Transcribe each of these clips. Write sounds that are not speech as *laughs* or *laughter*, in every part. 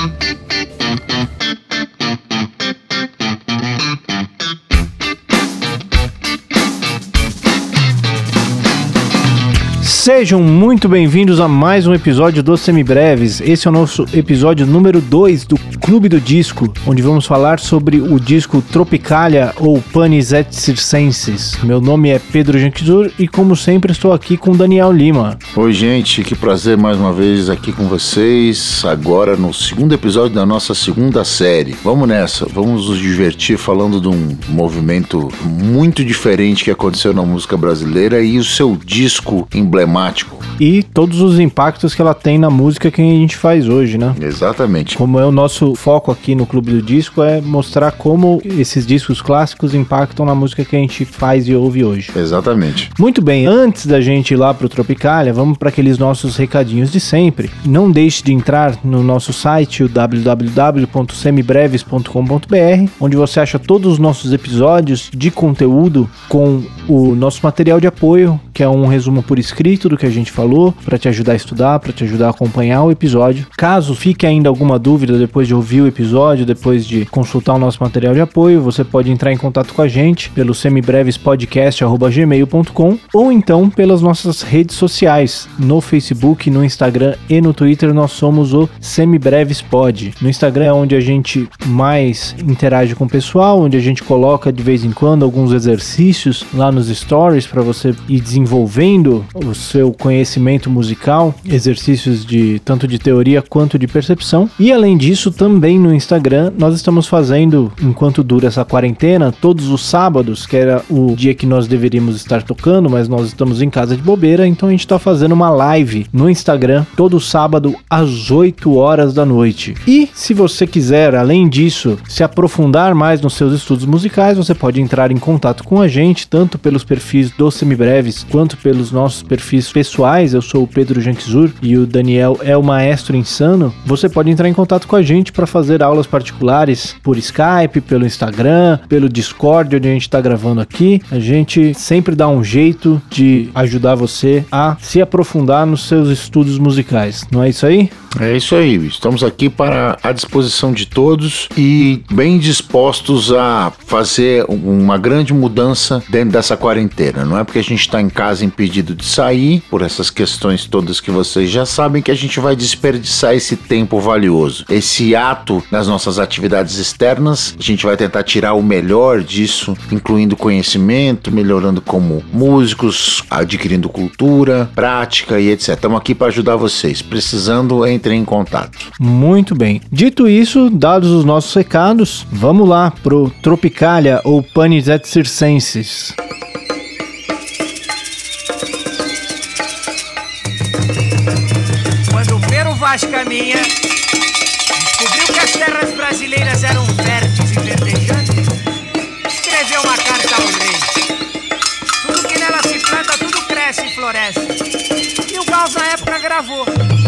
Thank you. Sejam muito bem-vindos a mais um episódio dos Semibreves. Esse é o nosso episódio número 2 do Clube do Disco, onde vamos falar sobre o disco Tropicalia ou Panis et Circenses. Meu nome é Pedro Janquizur e, como sempre, estou aqui com Daniel Lima. Oi, gente, que prazer mais uma vez aqui com vocês. Agora no segundo episódio da nossa segunda série. Vamos nessa, vamos nos divertir falando de um movimento muito diferente que aconteceu na música brasileira e o seu disco emblemático. E todos os impactos que ela tem na música que a gente faz hoje, né? Exatamente. Como é o nosso foco aqui no Clube do Disco, é mostrar como esses discos clássicos impactam na música que a gente faz e ouve hoje. Exatamente. Muito bem, antes da gente ir lá pro Tropicalia, vamos para aqueles nossos recadinhos de sempre. Não deixe de entrar no nosso site, o www.semibreves.com.br, onde você acha todos os nossos episódios de conteúdo com o nosso material de apoio, que é um resumo por escrito do que a gente falou, para te ajudar a estudar, para te ajudar a acompanhar o episódio. Caso fique ainda alguma dúvida depois de ouvir o episódio, depois de consultar o nosso material de apoio, você pode entrar em contato com a gente pelo semibrevespodcast@gmail.com ou então pelas nossas redes sociais, no Facebook, no Instagram e no Twitter nós somos o Semibreves Pod. No Instagram é onde a gente mais interage com o pessoal, onde a gente coloca de vez em quando alguns exercícios lá nos stories para você ir desenvolvendo o seu conhecimento musical, exercícios de tanto de teoria quanto de percepção. E além disso, também no Instagram, nós estamos fazendo, enquanto dura essa quarentena, todos os sábados, que era o dia que nós deveríamos estar tocando, mas nós estamos em casa de bobeira, então a gente está fazendo uma live no Instagram todo sábado às 8 horas da noite. E se você quiser, além disso, se aprofundar mais nos seus estudos musicais, você pode entrar em contato com a gente, tanto pelos perfis dos semibreves quanto pelos nossos perfis pessoais. Eu sou o Pedro Janquizur e o Daniel é o maestro insano. Você pode entrar em contato com a gente para fazer aulas particulares por Skype, pelo Instagram, pelo Discord, onde a gente está gravando aqui. A gente sempre dá um jeito de ajudar você a se aprofundar nos seus estudos musicais. Não é isso aí? É isso aí, estamos aqui para a disposição de todos e bem dispostos a fazer uma grande mudança dentro dessa quarentena. Não é porque a gente está em casa impedido de sair, por essas questões todas que vocês já sabem, que a gente vai desperdiçar esse tempo valioso. Esse ato nas nossas atividades externas, a gente vai tentar tirar o melhor disso, incluindo conhecimento, melhorando como músicos, adquirindo cultura, prática e etc. Estamos aqui para ajudar vocês. Precisando, entre em contato. Muito bem. Dito isso, dados os nossos recados, vamos lá pro Tropicalia ou Panis et Circenses. Quando o Pero Vaz caminha, descobriu que as terras brasileiras eram férteis e verdejantes, escreveu uma carta ao rei. Tudo que nela se planta, tudo cresce e floresce. E o Gauss na época gravou.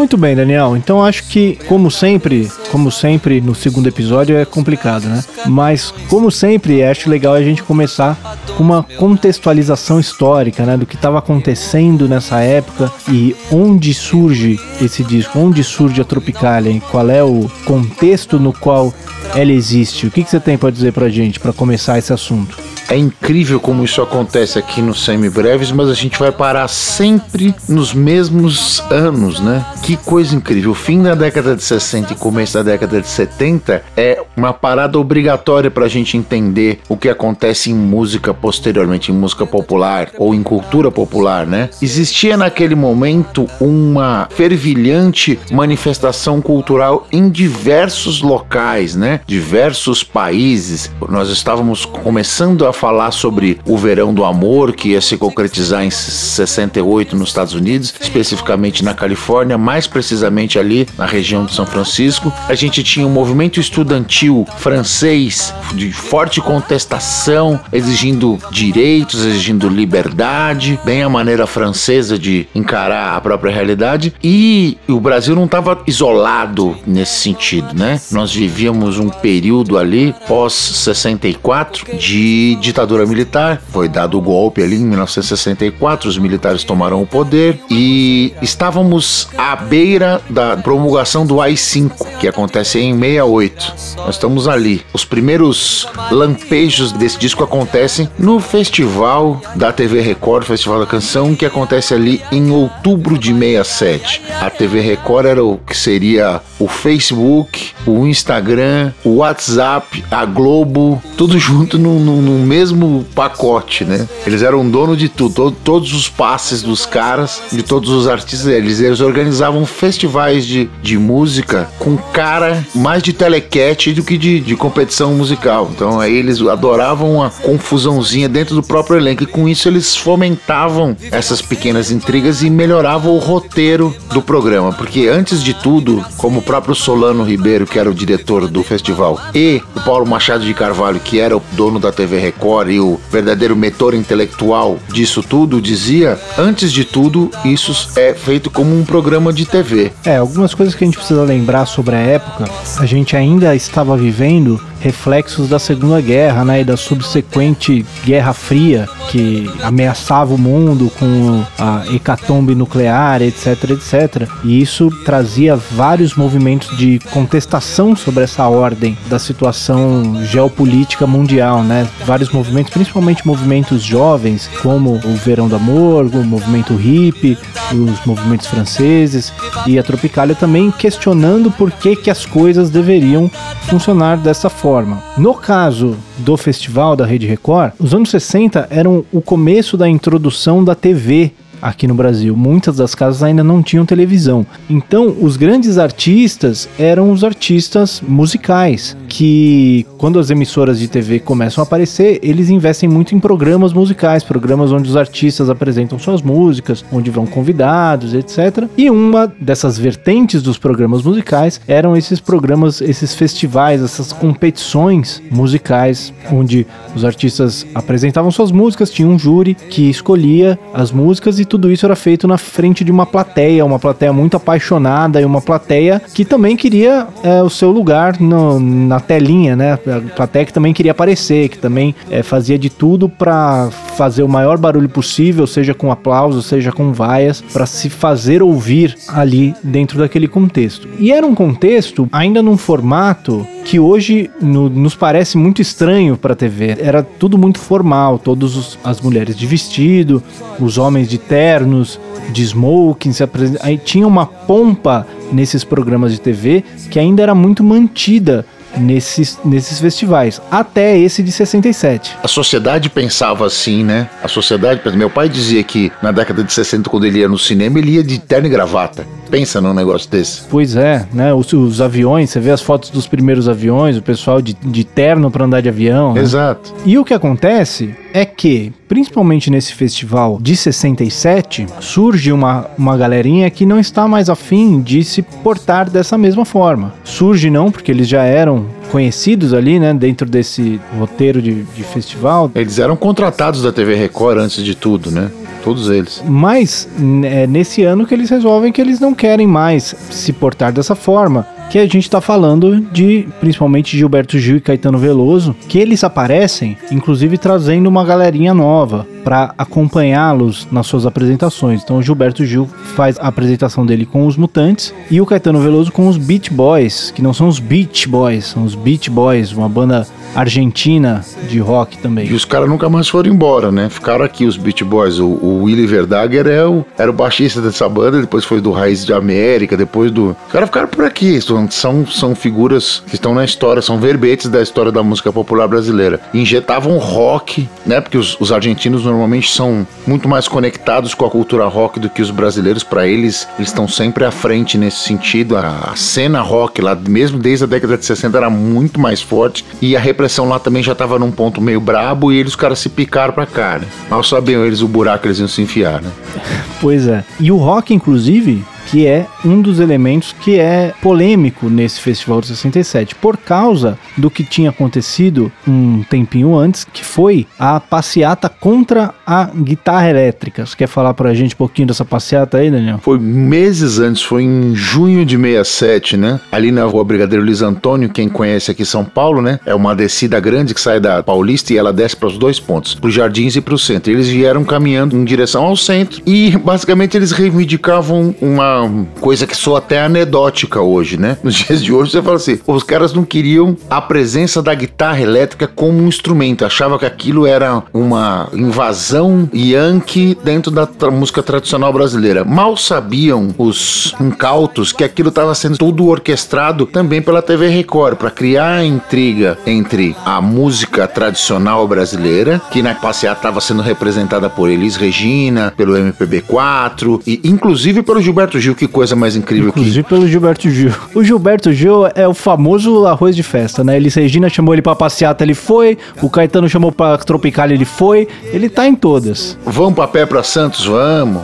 Muito bem, Daniel. Então acho que, como sempre, como sempre no segundo episódio é complicado, né? Mas, como sempre, acho legal a gente começar com uma contextualização histórica, né? Do que estava acontecendo nessa época e onde surge esse disco, onde surge a Tropicalia, e qual é o contexto no qual ela existe. O que, que você tem para dizer pra gente para começar esse assunto? É incrível como isso acontece aqui no Semibreves, mas a gente vai parar sempre nos mesmos anos, né? Que coisa incrível. O fim da década de 60 e começo da década de 70 é uma parada obrigatória para a gente entender o que acontece em música posteriormente, em música popular ou em cultura popular, né? Existia naquele momento uma fervilhante manifestação cultural em diversos locais, né? Diversos países. Nós estávamos começando a falar sobre o verão do amor que ia se concretizar em 68 nos Estados Unidos, especificamente na Califórnia, mais precisamente ali na região de São Francisco. A gente tinha um movimento estudantil francês de forte contestação, exigindo direitos, exigindo liberdade, bem a maneira francesa de encarar a própria realidade. E o Brasil não estava isolado nesse sentido, né? Nós vivíamos um período ali pós 64 de ditadura militar, foi dado o golpe ali em 1964, os militares tomaram o poder e estávamos à beira da promulgação do AI-5, que acontece em 68. Nós estamos ali. Os primeiros lampejos desse disco acontecem no festival da TV Record, Festival da Canção, que acontece ali em outubro de 67. A TV Record era o que seria o Facebook, o Instagram, o WhatsApp, a Globo, tudo junto no, no, no mesmo pacote, né? Eles eram dono de tudo, todo, todos os passes dos caras, de todos os artistas, eles, eles organizavam festivais de, de música com cara mais de telequete do que de, de competição musical. Então aí eles adoravam uma confusãozinha dentro do próprio elenco e com isso eles fomentavam essas pequenas intrigas e melhoravam o roteiro do programa, porque antes de tudo, como o próprio Solano Ribeiro, que era o diretor do festival, e o Paulo Machado de Carvalho, que era o dono da TV Record e o verdadeiro mentor intelectual disso tudo, dizia: antes de tudo, isso é feito como um programa de TV. É, algumas coisas que a gente precisa lembrar sobre a época, a gente ainda estava vivendo reflexos da Segunda Guerra, né, e da subsequente Guerra Fria que ameaçava o mundo com a hecatombe nuclear, etc, etc. E isso trazia vários movimentos de contestação sobre essa ordem da situação geopolítica mundial, né? Vários movimentos, principalmente movimentos jovens, como o Verão do Amor, o movimento hippie, os movimentos franceses e a Tropicália também questionando por que que as coisas deveriam funcionar dessa forma. No caso do festival da Rede Record, os anos 60 eram o começo da introdução da TV aqui no Brasil. Muitas das casas ainda não tinham televisão. Então, os grandes artistas eram os artistas musicais, que quando as emissoras de TV começam a aparecer, eles investem muito em programas musicais, programas onde os artistas apresentam suas músicas, onde vão convidados, etc. E uma dessas vertentes dos programas musicais eram esses programas, esses festivais, essas competições musicais, onde os artistas apresentavam suas músicas, tinha um júri que escolhia as músicas e tudo isso era feito na frente de uma plateia, uma plateia muito apaixonada e uma plateia que também queria é, o seu lugar no, na telinha, né? A plateia que também queria aparecer, que também é, fazia de tudo para fazer o maior barulho possível, seja com aplausos, seja com vaias, para se fazer ouvir ali dentro daquele contexto. E era um contexto ainda num formato que hoje no, nos parece muito estranho para a TV. Era tudo muito formal, todas as mulheres de vestido, os homens de ternos, de smoking, se aí tinha uma pompa nesses programas de TV que ainda era muito mantida nesses, nesses festivais, até esse de 67. A sociedade pensava assim, né? A sociedade, meu pai dizia que na década de 60, quando ele ia no cinema, ele ia de terno e gravata. Pensa num negócio desse. Pois é, né? Os, os aviões, você vê as fotos dos primeiros aviões, o pessoal de, de terno para andar de avião. Né? Exato. E o que acontece é que, principalmente nesse festival de 67, surge uma, uma galerinha que não está mais afim de se portar dessa mesma forma. Surge não, porque eles já eram conhecidos ali, né, dentro desse roteiro de, de festival. Eles eram contratados da TV Record antes de tudo, né? Todos eles. Mas é nesse ano que eles resolvem que eles não querem mais se portar dessa forma que a gente está falando de principalmente Gilberto Gil e Caetano Veloso, que eles aparecem, inclusive trazendo uma galerinha nova para acompanhá-los nas suas apresentações. Então o Gilberto Gil faz a apresentação dele com os Mutantes e o Caetano Veloso com os Beach Boys, que não são os Beach Boys, são os Beach Boys, uma banda argentina de rock também. E os caras nunca mais foram embora, né? Ficaram aqui os Beach Boys. O, o Willy Verdager é o, era o baixista dessa banda, depois foi do Raiz de América, depois do. Os caras ficaram por aqui. São, são figuras que estão na história, são verbetes da história da música popular brasileira. Injetavam rock, né? Porque os, os argentinos normalmente são muito mais conectados com a cultura rock do que os brasileiros. Para eles, eles estão sempre à frente nesse sentido. A, a cena rock lá, mesmo desde a década de 60, era muito mais forte. E a pressão lá também já tava num ponto meio brabo e eles, os caras, se picaram pra cá, né? Mal sabiam eles o buraco que eles iam se enfiar, né? *laughs* Pois é. E o rock, inclusive, que é um dos elementos que é polêmico nesse Festival de 67, por causa do que tinha acontecido um tempinho antes, que foi a passeata contra a guitarra elétrica. Você quer falar pra gente um pouquinho dessa passeata aí, Daniel? Foi meses antes, foi em junho de 67, né? Ali na rua Brigadeiro Luiz Antônio, quem conhece aqui São Paulo, né? É uma descida grande que sai da Paulista e ela desce para os dois pontos, para os Jardins e para o centro. Eles vieram caminhando em direção ao centro e basicamente eles reivindicavam uma coisa que soa até anedótica hoje, né? Nos *laughs* dias de hoje você fala assim, os caras não queriam a presença da guitarra elétrica como um instrumento, achava que aquilo era uma invasão yankee dentro da tra música tradicional brasileira. Mal sabiam os incautos que aquilo estava sendo tudo orquestrado também pela TV Record para criar intriga entre a música tradicional brasileira, que na passeata estava sendo representada por Elis Regina, pelo MPB4 e inclusive pelo Gilberto Gil, que coisa mais incrível inclusive que... pelo Gilberto Gil. O Gilberto Gil é o famoso arroz de festa, né? Elis Regina chamou ele pra passeata, ele foi, o Caetano chamou pra Tropical, ele foi, ele tá em todas. Vamos pra pé pra Santos, vamos.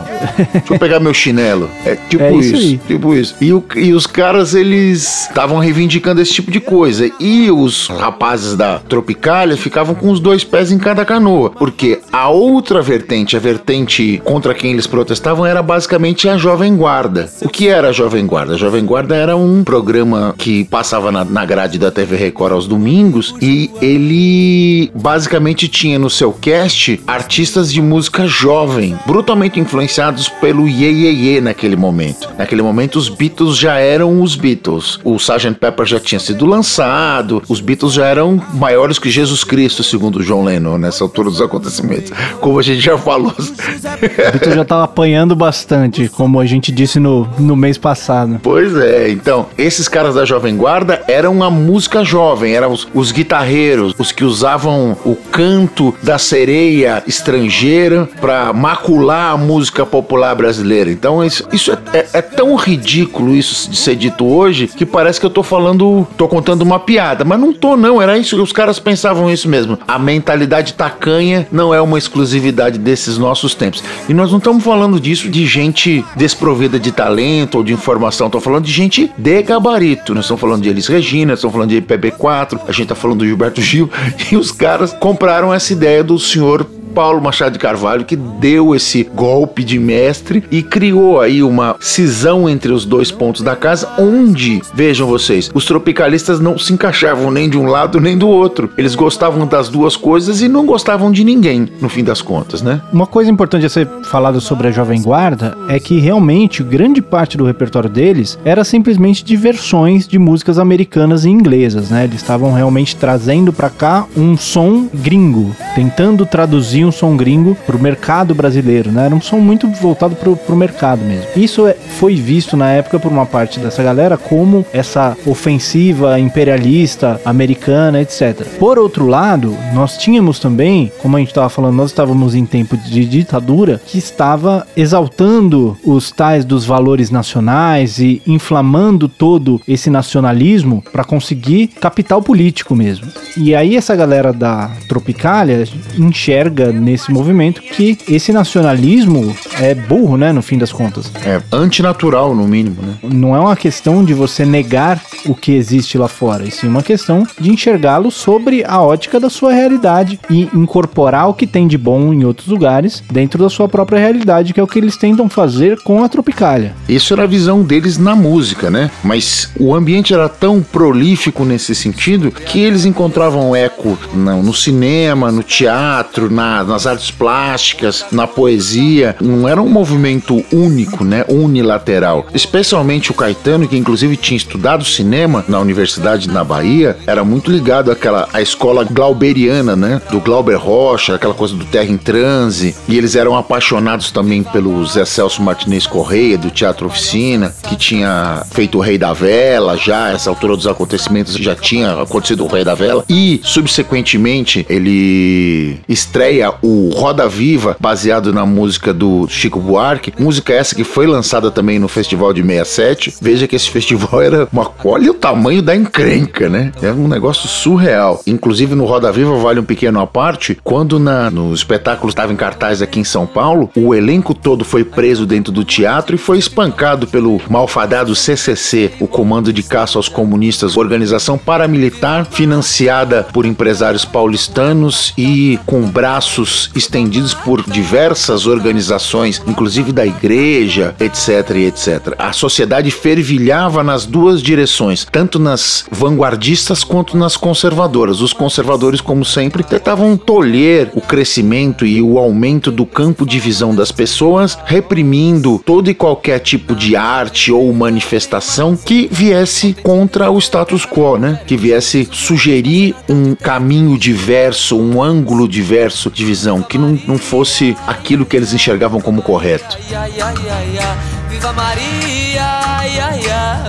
Deixa eu pegar meu chinelo. É tipo é isso, isso tipo isso. E, o, e os caras, eles estavam reivindicando esse tipo de coisa. E os rapazes da Tropicália ficavam com os dois pés em cada canoa. Porque a outra vertente, a vertente contra quem eles protestavam, era basicamente a Jovem Guarda. O que era a Jovem Guarda? A Jovem Guarda era um programa que passava na, na grade da TV Record aos domingos e ele basicamente tinha no seu cast artistas de música jovem, brutalmente influenciados pelo Ye Ye Ye naquele momento. Naquele momento os Beatles já eram os Beatles. O Sgt. Pepper já tinha sido lançado, os Beatles já eram maiores que Jesus Cristo, segundo John Lennon, nessa altura dos acontecimentos. Como a gente já falou. O Beatles já estava apanhando bastante, como a gente disse no, no mês passado. Pois é, então, esses caras da Jovem Guarda eram a música jovem, eram os, os guitarreiros, os que usavam o canto da sereia estrangeira para macular a música popular brasileira. Então, isso, isso é, é, é tão ridículo isso de ser dito hoje que parece que eu tô falando, tô contando uma piada, mas não tô não, era isso, os caras pensavam isso mesmo. A mentalidade tacanha não é uma exclusividade desses nossos tempos. E nós não estamos falando disso de gente desprovida de talento ou de informação, estamos falando de gente de gabarito. Nós estamos falando de Elis Regina, estamos falando de PB4, a gente está falando do Gilberto Gil, *laughs* e os caras compraram essa ideia do senhor Paulo Machado de Carvalho que deu esse golpe de mestre e criou aí uma cisão entre os dois pontos da casa, onde, vejam vocês, os tropicalistas não se encaixavam nem de um lado nem do outro. Eles gostavam das duas coisas e não gostavam de ninguém, no fim das contas, né? Uma coisa importante a ser falado sobre a Jovem Guarda é que realmente grande parte do repertório deles era simplesmente de versões de músicas americanas e inglesas, né? Eles estavam realmente trazendo para cá um som gringo, tentando traduzir um som gringo pro mercado brasileiro, né? Era um som muito voltado pro, pro mercado mesmo. Isso é, foi visto na época por uma parte dessa galera como essa ofensiva imperialista americana, etc. Por outro lado, nós tínhamos também, como a gente estava falando, nós estávamos em tempo de ditadura que estava exaltando os tais dos valores nacionais e inflamando todo esse nacionalismo para conseguir capital político mesmo. E aí essa galera da Tropicália enxerga nesse movimento que esse nacionalismo é burro, né, no fim das contas. É antinatural, no mínimo, né? Não é uma questão de você negar o que existe lá fora, e sim uma questão de enxergá-lo sobre a ótica da sua realidade e incorporar o que tem de bom em outros lugares dentro da sua própria realidade, que é o que eles tentam fazer com a Tropicália. Isso era a visão deles na música, né? Mas o ambiente era tão prolífico nesse sentido que eles encontravam eco no, no cinema, no teatro, na, nas artes plásticas, na poesia. Não era um movimento único, né? Unilateral. Especialmente o Caetano, que inclusive tinha estudado cinema na universidade na Bahia, era muito ligado àquela à escola glauberiana, né? Do Glauber Rocha, aquela coisa do Terra em Transe. E eles eram apaixonados também pelo Zé Celso Martinez Correia, do Teatro Oficina, que tinha feito o Rei da Vela já, essa altura dos acontecimentos já tinha acontecido o Rei da Vela. E, subsequentemente, ele estreia o Roda Viva, baseado na música do Chico Buarque, música essa que foi lançada também no festival de 67. Veja que esse *laughs* festival era uma. Olha o tamanho da encrenca, né? É um negócio surreal. Inclusive no Roda Viva vale um pequeno à parte, quando na, no espetáculo estava em cartaz aqui em São Paulo, o elenco todo foi preso dentro do teatro e foi espancado pelo malfadado CCC, o Comando de Caça aos Comunistas, organização paramilitar financiada por empresários paulistanos e com braços estendidos por diversas organizações, inclusive da igreja, etc, etc. A sociedade fervilhava nas duas direções, tanto nas vanguardistas quanto nas conservadoras. Os conservadores, como sempre, tentavam tolher o crescimento e o aumento do campo de visão das pessoas, reprimindo todo e qualquer tipo de arte ou manifestação que viesse contra o status quo, né? Que viesse sugerir um caminho diverso, um ângulo diverso de visão, que não, não fosse aquilo que eles enxergavam como correto. Viva Maria!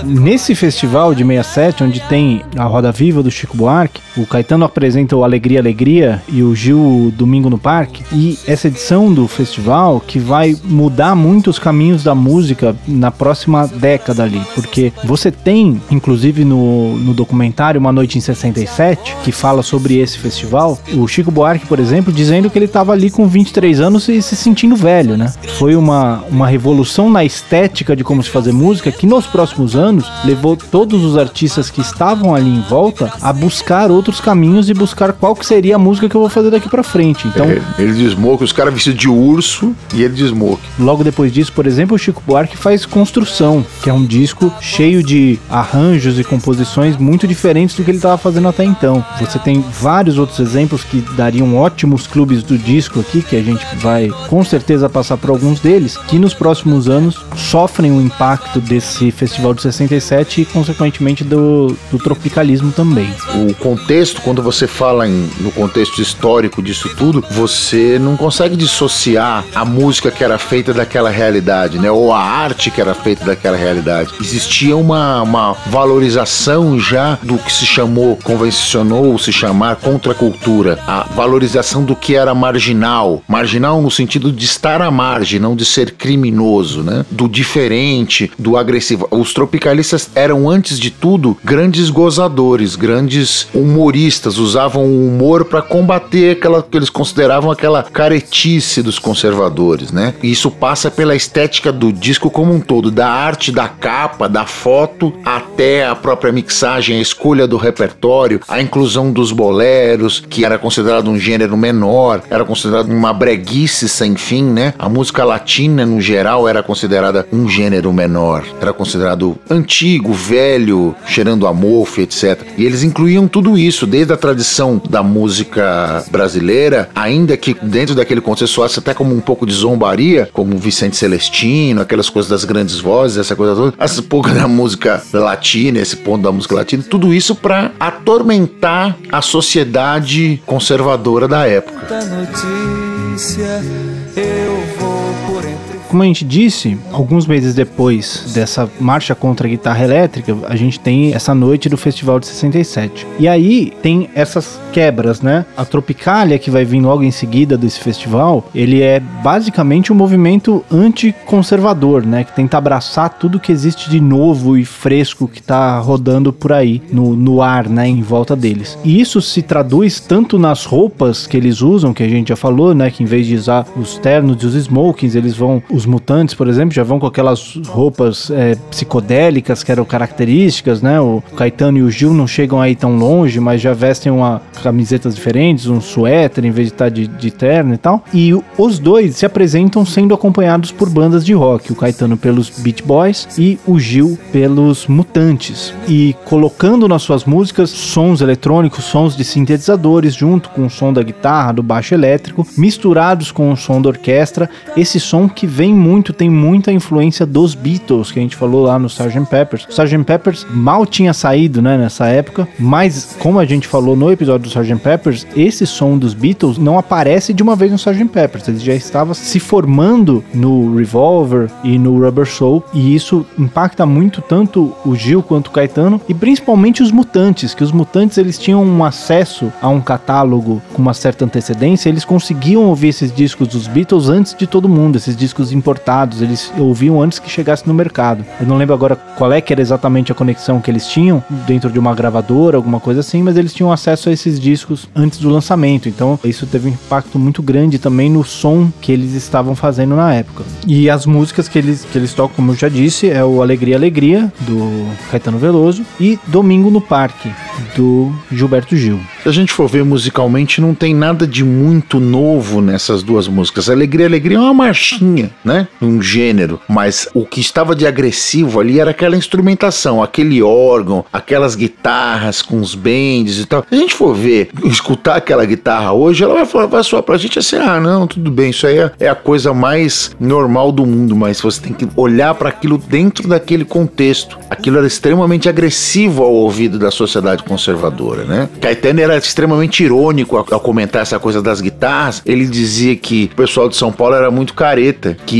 Nesse festival de 67, onde tem a Roda Viva do Chico Buarque, o Caetano apresenta o Alegria Alegria e o Gil Domingo no Parque. E essa edição do festival que vai mudar muito os caminhos da música na próxima década ali. Porque você tem, inclusive no, no documentário Uma Noite em 67, que fala sobre esse festival, o Chico Buarque, por exemplo, dizendo que ele estava ali com 23 anos e se sentindo velho, né? Foi uma, uma revolução na estética de como se fazer música que nos próximos anos levou todos os artistas que estavam ali em volta a buscar outros caminhos e buscar qual que seria a música que eu vou fazer daqui para frente. Então, é, ele de Smoke, os caras vestidos de urso e ele de Smoke. Logo depois disso, por exemplo, o Chico Buarque faz Construção, que é um disco cheio de arranjos e composições muito diferentes do que ele estava fazendo até então. Você tem vários outros exemplos que dariam ótimos clubes do disco aqui, que a gente vai com certeza passar por alguns deles, que nos próximos anos sofrem o impacto desse esse festival de 67 e, consequentemente, do, do tropicalismo também. O contexto, quando você fala em, no contexto histórico disso tudo, você não consegue dissociar a música que era feita daquela realidade, né? Ou a arte que era feita daquela realidade. Existia uma, uma valorização já do que se chamou, convencionou se chamar contracultura. A valorização do que era marginal. Marginal no sentido de estar à margem, não de ser criminoso, né? Do diferente, do agressivo os tropicalistas eram, antes de tudo, grandes gozadores, grandes humoristas, usavam o humor para combater aquela que eles consideravam aquela caretice dos conservadores, né? E isso passa pela estética do disco como um todo, da arte da capa, da foto, até a própria mixagem, a escolha do repertório, a inclusão dos boleros, que era considerado um gênero menor, era considerado uma breguice sem fim, né? A música latina, no geral, era considerada um gênero menor. Era considerado antigo, velho, cheirando a mofo, etc. E eles incluíam tudo isso, desde a tradição da música brasileira, ainda que dentro daquele contexto até como um pouco de zombaria, como Vicente Celestino, aquelas coisas das grandes vozes, essa coisa toda, essa pouco da música latina, esse ponto da música latina, tudo isso para atormentar a sociedade conservadora da época. Notícia, eu vou como a gente disse, alguns meses depois dessa marcha contra a guitarra elétrica, a gente tem essa noite do Festival de 67. E aí tem essas quebras, né? A Tropicália, que vai vir logo em seguida desse festival, ele é basicamente um movimento anticonservador, né? Que tenta abraçar tudo que existe de novo e fresco que tá rodando por aí, no, no ar, né? Em volta deles. E isso se traduz tanto nas roupas que eles usam, que a gente já falou, né? Que em vez de usar os ternos e os smokings, eles vão os mutantes, por exemplo, já vão com aquelas roupas é, psicodélicas que eram características, né? O Caetano e o Gil não chegam aí tão longe, mas já vestem uma camisetas diferentes, um suéter em vez de estar tá de, de terno e tal. E os dois se apresentam sendo acompanhados por bandas de rock, o Caetano pelos Beach Boys e o Gil pelos Mutantes. E colocando nas suas músicas sons eletrônicos, sons de sintetizadores, junto com o som da guitarra, do baixo elétrico, misturados com o som da orquestra, esse som que vem tem muito, tem muita influência dos Beatles, que a gente falou lá no Sgt. Peppers. O Sgt. Peppers mal tinha saído, né, nessa época, mas como a gente falou no episódio do Sgt. Peppers, esse som dos Beatles não aparece de uma vez no Sgt. Peppers, ele já estava se formando no Revolver e no Rubber Soul, e isso impacta muito tanto o Gil quanto o Caetano, e principalmente os Mutantes, que os Mutantes eles tinham um acesso a um catálogo com uma certa antecedência, eles conseguiam ouvir esses discos dos Beatles antes de todo mundo, esses discos importados, eles ouviam antes que chegasse no mercado. Eu não lembro agora qual é que era exatamente a conexão que eles tinham dentro de uma gravadora, alguma coisa assim, mas eles tinham acesso a esses discos antes do lançamento. Então, isso teve um impacto muito grande também no som que eles estavam fazendo na época. E as músicas que eles, que eles tocam, como eu já disse, é o Alegria Alegria, do Caetano Veloso, e Domingo no Parque, do Gilberto Gil. Se a gente for ver musicalmente, não tem nada de muito novo nessas duas músicas. Alegria, Alegria é uma marchinha, né? Um gênero. Mas o que estava de agressivo ali era aquela instrumentação, aquele órgão, aquelas guitarras com os bends e tal. Se a gente for ver, escutar aquela guitarra hoje, ela vai, falar, vai soar pra gente assim: ah, não, tudo bem, isso aí é, é a coisa mais normal do mundo, mas você tem que olhar para aquilo dentro daquele contexto. Aquilo era extremamente agressivo ao ouvido da sociedade conservadora, né? Caetano era extremamente irônico ao, ao comentar essa coisa das guitarras. Ele dizia que o pessoal de São Paulo era muito careta, que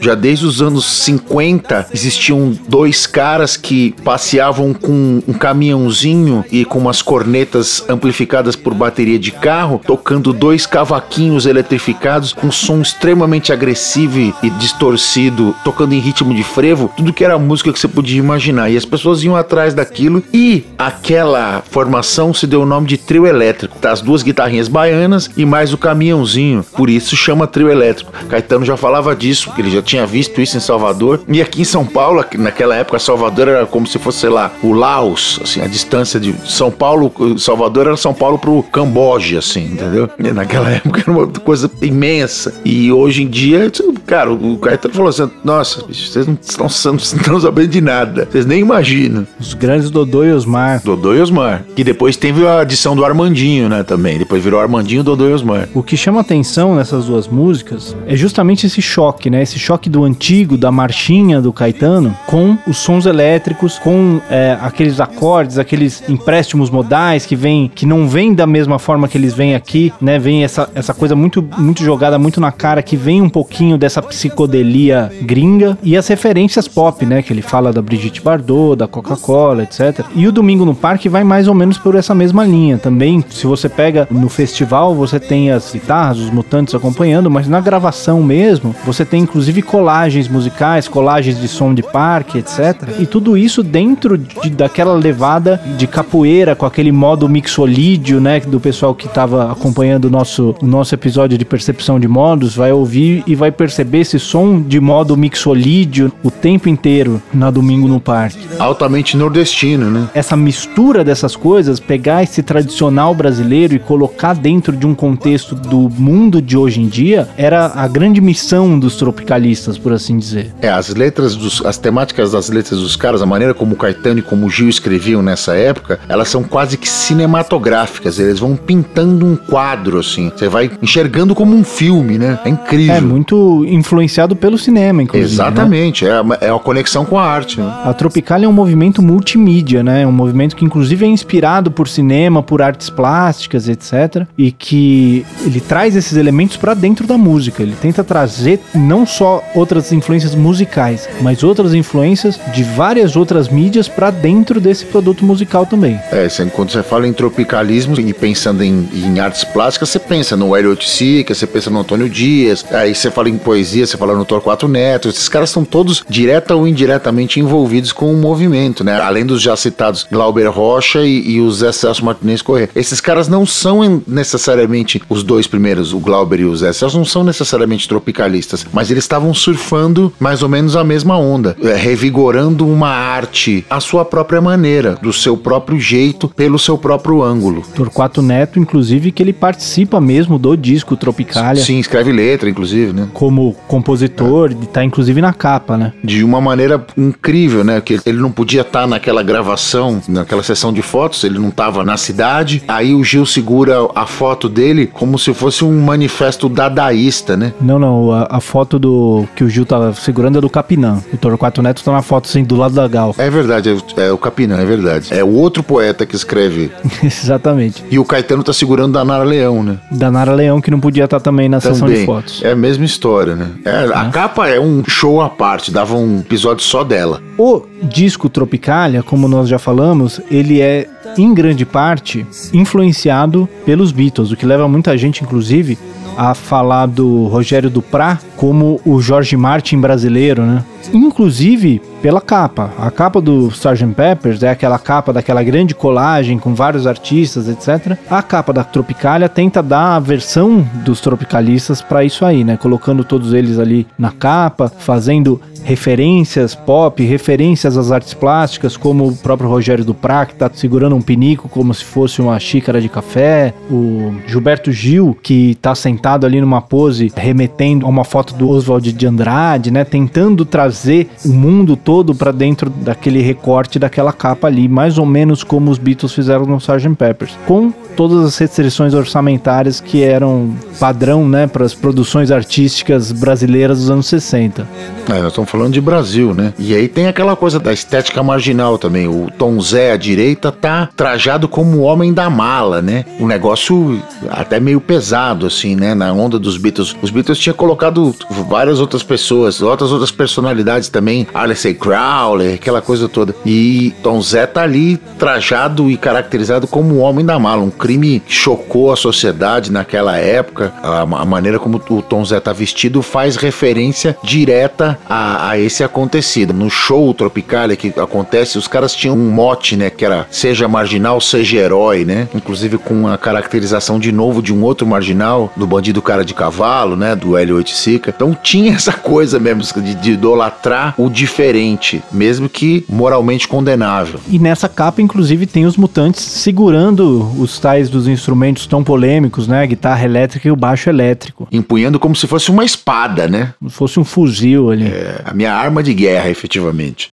já desde os anos 50 existiam dois caras que passeavam com um caminhãozinho e com umas cornetas amplificadas por bateria de carro, tocando dois cavaquinhos eletrificados com som extremamente agressivo e distorcido, tocando em ritmo de frevo, tudo que era música que você podia imaginar. E as pessoas iam atrás daquilo e aquela formação se deu o nome de trio elétrico. Tá, as duas guitarrinhas baianas e mais o caminhãozinho. Por isso chama trio elétrico. Caetano já falava disso, que ele já tinha visto isso em Salvador. E aqui em São Paulo, naquela época, Salvador era como se fosse, sei lá, o Laos, assim, a distância de São Paulo, Salvador era São Paulo pro Camboja, assim, entendeu? E naquela *laughs* época era uma coisa imensa. E hoje em dia, cara, o Caetano falou assim: nossa, vocês não estão, não estão sabendo de nada. Vocês nem imaginam. Os grandes Dodô e Osmar. Dodô e Osmar. Que depois teve a adição do Armandinho, né, também. Depois virou Armandinho, Dodô e Osmar. O que chama atenção nessas duas músicas é justamente esse choque, né? Esse choque do antigo, da marchinha do Caetano, com os sons elétricos, com é, aqueles acordes, aqueles empréstimos modais que vem, que não vem da mesma forma que eles vêm aqui, né? Vem essa, essa coisa muito, muito jogada, muito na cara, que vem um pouquinho dessa psicodelia gringa e as referências pop, né? Que ele fala da Brigitte Bardot, da Coca-Cola, etc. E o Domingo no Parque vai mais ou menos por essa mesma linha. Também, se você pega no festival, você tem as guitarras, os mutantes acompanhando, mas na gravação mesmo, você tem inclusive colagens musicais, colagens de som de parque, etc. E tudo isso dentro de, daquela levada de capoeira, com aquele modo mixolídio, né? Do pessoal que estava acompanhando o nosso, o nosso episódio de percepção de modos, vai ouvir e vai perceber esse som de modo mixolídio o tempo inteiro na Domingo no Parque. Altamente nordestino, né? Essa mistura dessas coisas, pegar esse tradicional brasileiro e colocar dentro de um contexto do mundo de hoje em dia, era a grande missão dos tropicalistas, por assim dizer. É, as letras, dos, as temáticas das letras dos caras, a maneira como o Caetano e como o Gil escreviam nessa época, elas são quase que cinematográficas. Eles vão pintando um quadro, assim. Você vai enxergando como um filme, né? É incrível. É muito influenciado pelo cinema, inclusive. né? Exatamente, né? é, é a conexão com a arte. Né? A Tropical é um movimento multimídia, né? É um movimento que inclusive é inspirado por cinema, por artes plásticas, etc. E que ele traz esses elementos para dentro da música. Ele tenta trazer não só outras influências musicais, mas outras influências de várias outras mídias para dentro desse produto musical também. É, quando você fala em tropicalismo e pensando em, em artes plásticas, você pensa no Hélio Oiticica, você pensa no Antônio Dias, aí você fala em poesia, você fala no Torquato Neto. Esses caras são todos direta ou indiretamente envolvidos com o movimento, né? Além dos já citados Glauber Rocha e, e o Zé Celso Martinez Corrêa. Esses caras não são necessariamente os dois primeiros, o Glauber e o Zé Celso, não são necessariamente tropicalistas, mas eles estavam surfando mais ou menos a mesma onda, é, revigorando uma arte à sua própria maneira, do seu próprio jeito, pelo seu próprio ângulo. Torquato Neto, inclusive, que ele participa mesmo do disco Tropicália. Sim, escreve letra, inclusive, né? Como compositor, é. tá inclusive na capa, né? De uma maneira incrível, né? Que ele não podia estar tá naquela gravação, naquela sessão de fotos, ele não estava na cidade. Aí o Gil segura a foto dele como se fosse um manifesto dadaísta, né? Não, não, a, a foto do que o Gil tava segurando é do Capinã. O Torquato Neto tá na foto assim do lado da Gal. É verdade, é, é o Capinã, é verdade. É o outro poeta que escreve. *laughs* Exatamente. E o Caetano tá segurando Danara Leão, né? Danara Leão que não podia estar tá também na também. sessão de fotos. É a mesma história, né? É, a é. capa é um show à parte, dava um episódio só dela. O disco Tropicália, como nós já falamos, ele é em grande parte influenciado pelos Beatles, o que leva muita gente, inclusive, a falar do Rogério Duprat como o George Martin brasileiro, né? Inclusive pela capa. A capa do Sgt. Peppers é aquela capa daquela grande colagem com vários artistas, etc. A capa da Tropicália tenta dar a versão dos tropicalistas para isso aí, né? Colocando todos eles ali na capa, fazendo referências pop, referências às artes plásticas, como o próprio Rogério Duprat, que tá segurando um pinico como se fosse uma xícara de café, o Gilberto Gil, que tá sentado ali numa pose remetendo a uma foto do Oswald de Andrade, né, tentando trazer o mundo todo para dentro daquele recorte daquela capa ali, mais ou menos como os Beatles fizeram no Sgt. Peppers, com todas as restrições orçamentárias que eram padrão, né, para as produções artísticas brasileiras dos anos 60. É, nós estamos falando de Brasil, né? E aí tem aquela coisa da estética marginal também. O Tom Zé à direita tá trajado como o homem da mala, né? Um negócio até meio pesado, assim, né? Na onda dos Beatles. Os Beatles tinham colocado várias outras pessoas, outras outras personalidades também. Alessia Crowley, aquela coisa toda. E Tom Zé tá ali trajado e caracterizado como o homem da mala. Um crime chocou a sociedade naquela época. A, a maneira como o Tom Zé tá vestido faz referência direta a, a esse acontecido. No show Tropicália que acontece, os caras tinham um mote, né? Que era seja marginal, seja herói, né? Inclusive com a caracterização de novo de um outro marginal, do bandido cara de cavalo, né? Do L8 Sica. Então tinha *laughs* essa coisa mesmo de, de idolatrar o diferente, mesmo que moralmente condenável. E nessa capa, inclusive, tem os mutantes segurando os tais dos instrumentos tão polêmicos, né? A guitarra elétrica e o baixo elétrico. Empunhando como se fosse uma espada, né? Como se fosse um fuzil ali. É, a minha arma de guerra, efetivamente.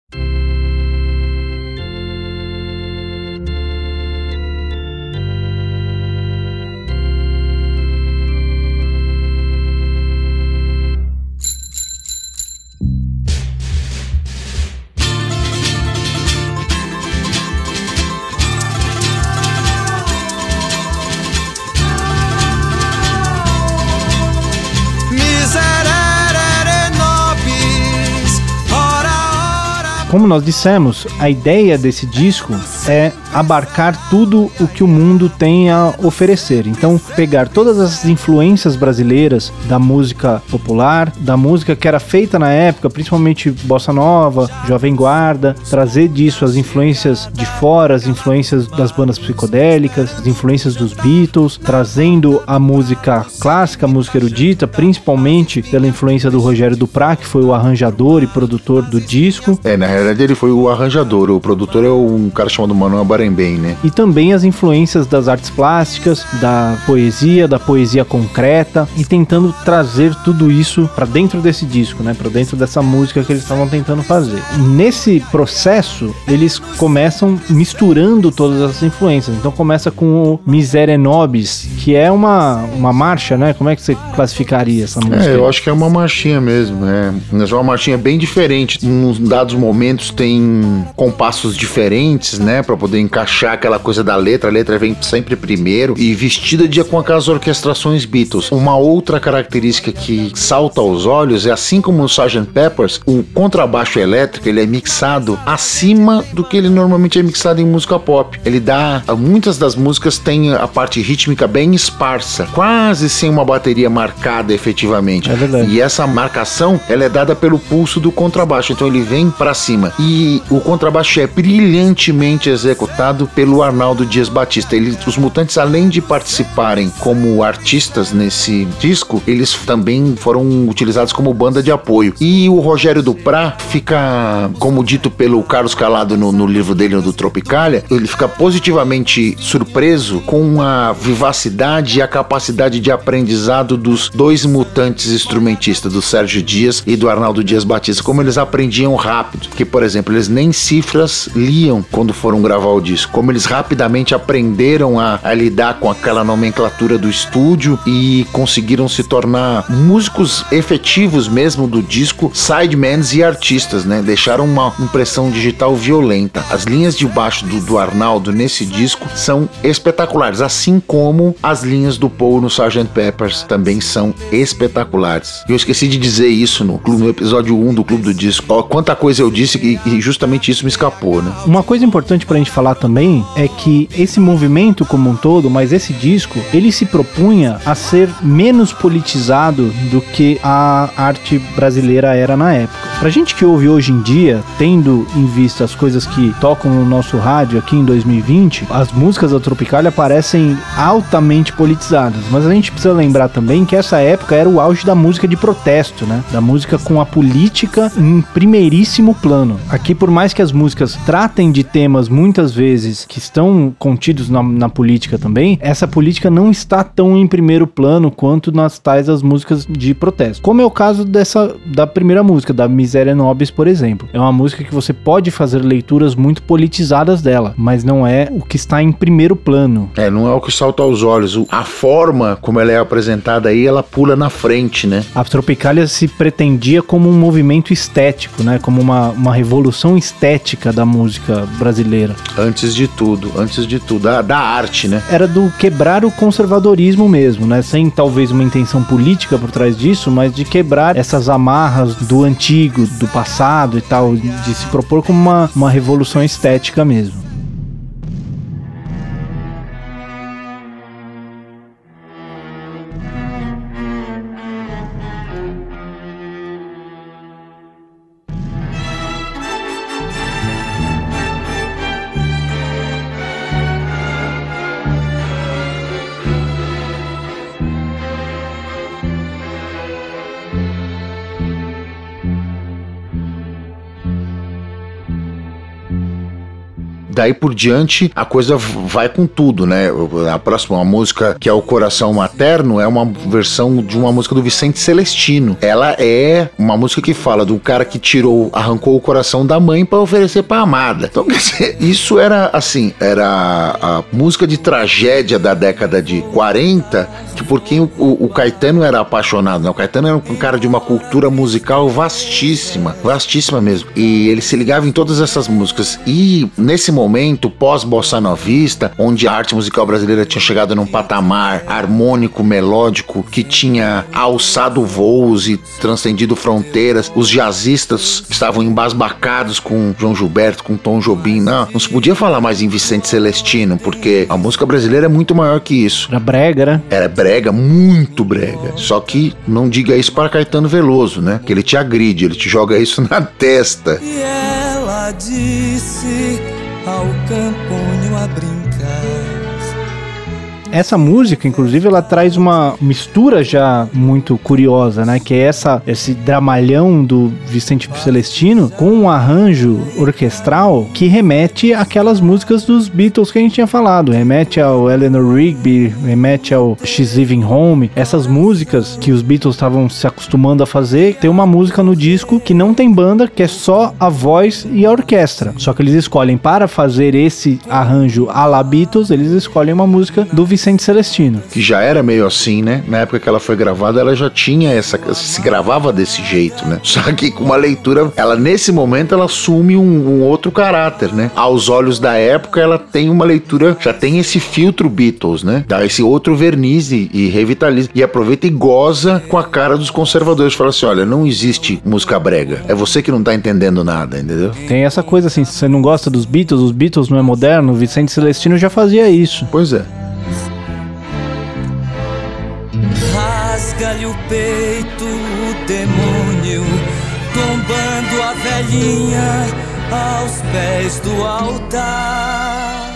Nós dissemos, a ideia desse disco é abarcar tudo o que o mundo tem a oferecer. Então, pegar todas as influências brasileiras da música popular, da música que era feita na época, principalmente bossa nova, jovem guarda, trazer disso as influências de fora, as influências das bandas psicodélicas, as influências dos Beatles, trazendo a música clássica, a música erudita, principalmente pela influência do Rogério Duprat, que foi o arranjador e produtor do disco. É, na realidade ele foi o arranjador, o produtor é um cara chamado Manuel Barembem, né? E também as influências das artes plásticas, da poesia, da poesia concreta e tentando trazer tudo isso para dentro desse disco, né? Para dentro dessa música que eles estavam tentando fazer. Nesse processo, eles começam misturando todas as influências. Então começa com o Miserere Nobis, que é uma, uma marcha, né? Como é que você classificaria essa música? É, eu acho que é uma marchinha mesmo, é. Mas é uma marchinha bem diferente. Em dados momentos tem compassos diferentes, né? Pra poder encaixar aquela coisa da letra. A letra vem sempre primeiro e vestida de com aquelas orquestrações Beatles. Uma outra característica que salta aos olhos é assim como no Sgt. Peppers, o contrabaixo elétrico ele é mixado acima do que ele normalmente é mixado em música pop. Ele dá muitas das músicas têm a parte rítmica bem esparsa, quase sem uma bateria marcada efetivamente. É verdade. E essa marcação ela é dada pelo pulso do contrabaixo, então ele vem para cima. E o contrabaixo é brilhantemente executado pelo Arnaldo Dias Batista. Ele, os Mutantes, além de participarem como artistas nesse disco, eles também foram utilizados como banda de apoio. E o Rogério Duprat fica, como dito pelo Carlos Calado no, no livro dele, do Tropicália, ele fica positivamente surpreso com a vivacidade e a capacidade de aprendizado dos dois mutantes instrumentistas, do Sérgio Dias e do Arnaldo Dias Batista, como eles aprendiam rápido. Que, por exemplo, eles nem cifras liam quando foram gravar o disco, como eles rapidamente aprenderam a, a lidar com aquela nomenclatura do estúdio e conseguiram se tornar músicos efetivos mesmo do disco, sidemans e artistas, né? Deixaram uma impressão digital violenta. As linhas de baixo do, do Arnaldo nesse disco são espetaculares, assim como as linhas do Paul no Sgt. Peppers também são espetaculares. Eu esqueci de dizer isso no, no episódio 1 do Clube do Disco. Ó, quanta coisa eu disse e, e justamente isso me escapou, né? Uma coisa importante pra gente falar também é que esse movimento como um todo, mas esse disco, ele se propunha a ser menos politizado do que a arte brasileira era na época. Pra gente que ouve hoje em dia, tendo em vista as coisas que tocam no nosso rádio aqui em 2020, as músicas da Tropicália parecem altamente politizadas, mas a gente precisa lembrar também que essa época era o auge da música de protesto, né? Da música com a política em primeiríssimo plano. Aqui, por mais que as músicas tratem de temas muitas vezes que estão contidos na, na política também, essa política não está tão em primeiro plano quanto nas tais as músicas de protesto. Como é o caso dessa da primeira música, da Miséria Nobis, por exemplo. É uma música que você pode fazer leituras muito politizadas dela, mas não é o que está em primeiro plano. É, não é o que salta aos olhos. A forma como ela é apresentada aí, ela pula na frente, né? A Tropicália se pretendia como um movimento estético, né? Como uma, uma revolução estética da música brasileira. Antes de tudo, antes de tudo, da, da arte, né? Era do quebrar o conservadorismo mesmo, né? Sem talvez uma intenção política por trás disso, mas de quebrar essas amarras do antigo, do passado e tal, de se propor como uma, uma revolução estética mesmo. Daí por diante, a coisa vai com tudo, né? A próxima música, que é O Coração Materno, é uma versão de uma música do Vicente Celestino. Ela é uma música que fala um cara que tirou, arrancou o coração da mãe para oferecer pra amada. Então, *laughs* quer dizer, isso era assim, era a música de tragédia da década de 40, que por quem o, o- o Caetano era apaixonado, né? O Caetano era um cara de uma cultura musical vastíssima, vastíssima mesmo. E ele se ligava em todas essas músicas. E nesse momento, pós-bossa novista, onde a arte musical brasileira tinha chegado num patamar harmônico, melódico, que tinha alçado voos e transcendido fronteiras, os jazzistas estavam embasbacados com João Gilberto, com Tom Jobim. Não, não se podia falar mais em Vicente Celestino, porque a música brasileira é muito maior que isso. Era brega, né? Era brega, muito brega. Só que não diga isso para Caetano Veloso, né? Que ele te agride, ele te joga isso na testa. E ela disse ao camponho a brincar. Essa música, inclusive, ela traz uma mistura já muito curiosa, né? Que é essa, esse dramalhão do Vicente Celestino com um arranjo orquestral que remete àquelas músicas dos Beatles que a gente tinha falado. Remete ao Eleanor Rigby, remete ao She's Living Home. Essas músicas que os Beatles estavam se acostumando a fazer. Tem uma música no disco que não tem banda, que é só a voz e a orquestra. Só que eles escolhem para fazer esse arranjo à la Beatles, eles escolhem uma música do Vicente Celestino. Que já era meio assim, né? Na época que ela foi gravada, ela já tinha essa. se gravava desse jeito, né? *laughs* Só que com uma leitura, ela nesse momento ela assume um, um outro caráter, né? Aos olhos da época, ela tem uma leitura, já tem esse filtro Beatles, né? Dá esse outro verniz e, e revitaliza. E aproveita e goza com a cara dos conservadores. Fala assim: olha, não existe música brega. É você que não tá entendendo nada, entendeu? Tem essa coisa assim, se você não gosta dos Beatles, os Beatles não é moderno, o Vicente Celestino já fazia isso. Pois é. O peito o demônio, tombando a velhinha aos pés do altar.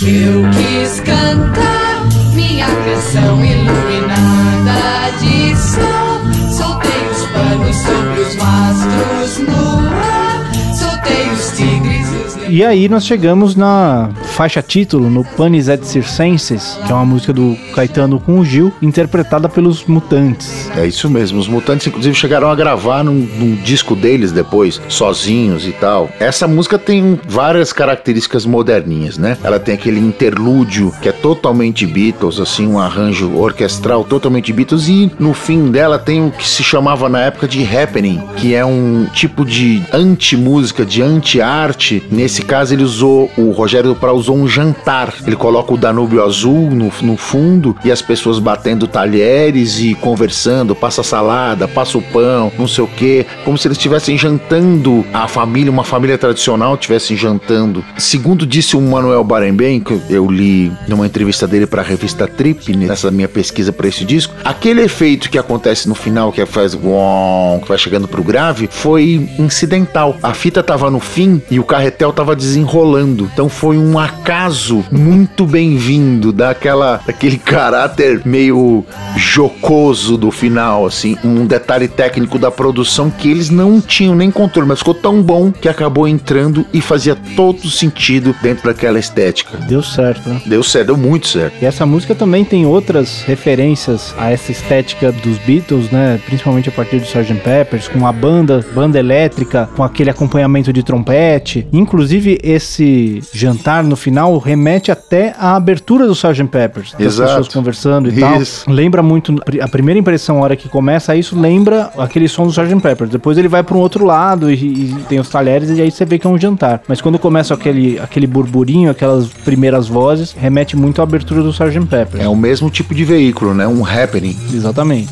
Eu quis cantar minha canção iluminada e aí nós chegamos na faixa título no Panis et Circenses, que é uma música do Caetano com o Gil, interpretada pelos Mutantes. É isso mesmo. Os Mutantes, inclusive, chegaram a gravar num, num disco deles depois, sozinhos e tal. Essa música tem várias características moderninhas, né? Ela tem aquele interlúdio que é totalmente Beatles, assim, um arranjo orquestral totalmente Beatles, e no fim dela tem o que se chamava na época de happening, que é um tipo de anti-música, de anti-arte. Nesse caso, ele usou, o Rogério Duprat usou um jantar. Ele coloca o Danúbio Azul no, no fundo e as pessoas batendo talheres e conversando, passa salada, passa o pão, não sei o que, como se eles estivessem jantando a família, uma família tradicional estivessem jantando. Segundo disse o Manuel Barenben, que eu li numa entrevista dele para a revista Trip, nessa minha pesquisa para esse disco, aquele efeito que acontece no final, que faz uom, que vai chegando pro grave, foi incidental. A fita tava no fim e o carretel tava desenrolando. Então foi um acaso muito bem-vindo daquela daquele caráter meio jocoso do final, assim, um detalhe técnico da produção que eles não tinham nem controle, mas ficou tão bom que acabou entrando e fazia todo sentido dentro daquela estética. Deu certo, né? Deu certo, deu muito certo. E essa música também tem outras referências a essa estética dos Beatles, né? Principalmente a partir do Sgt. Peppers, com a banda, banda elétrica, com aquele acompanhamento de trompete. Inclusive, esse jantar no final remete até à abertura do Sgt. Peppers. Das Exato. pessoas conversando e Isso. tal. Lembra muito, a primeira impressão, a hora que começa isso, lembra aquele som do Sgt. Peppers. Depois ele vai para um outro lado e, e tem os talheres e aí você vê que é um jantar. Mas quando começa aquele, aquele burburinho, aquelas primeiras vozes, remete muito à abertura do Sgt. Peppers. É o mesmo tipo de veículo, né? Um happening. Exatamente.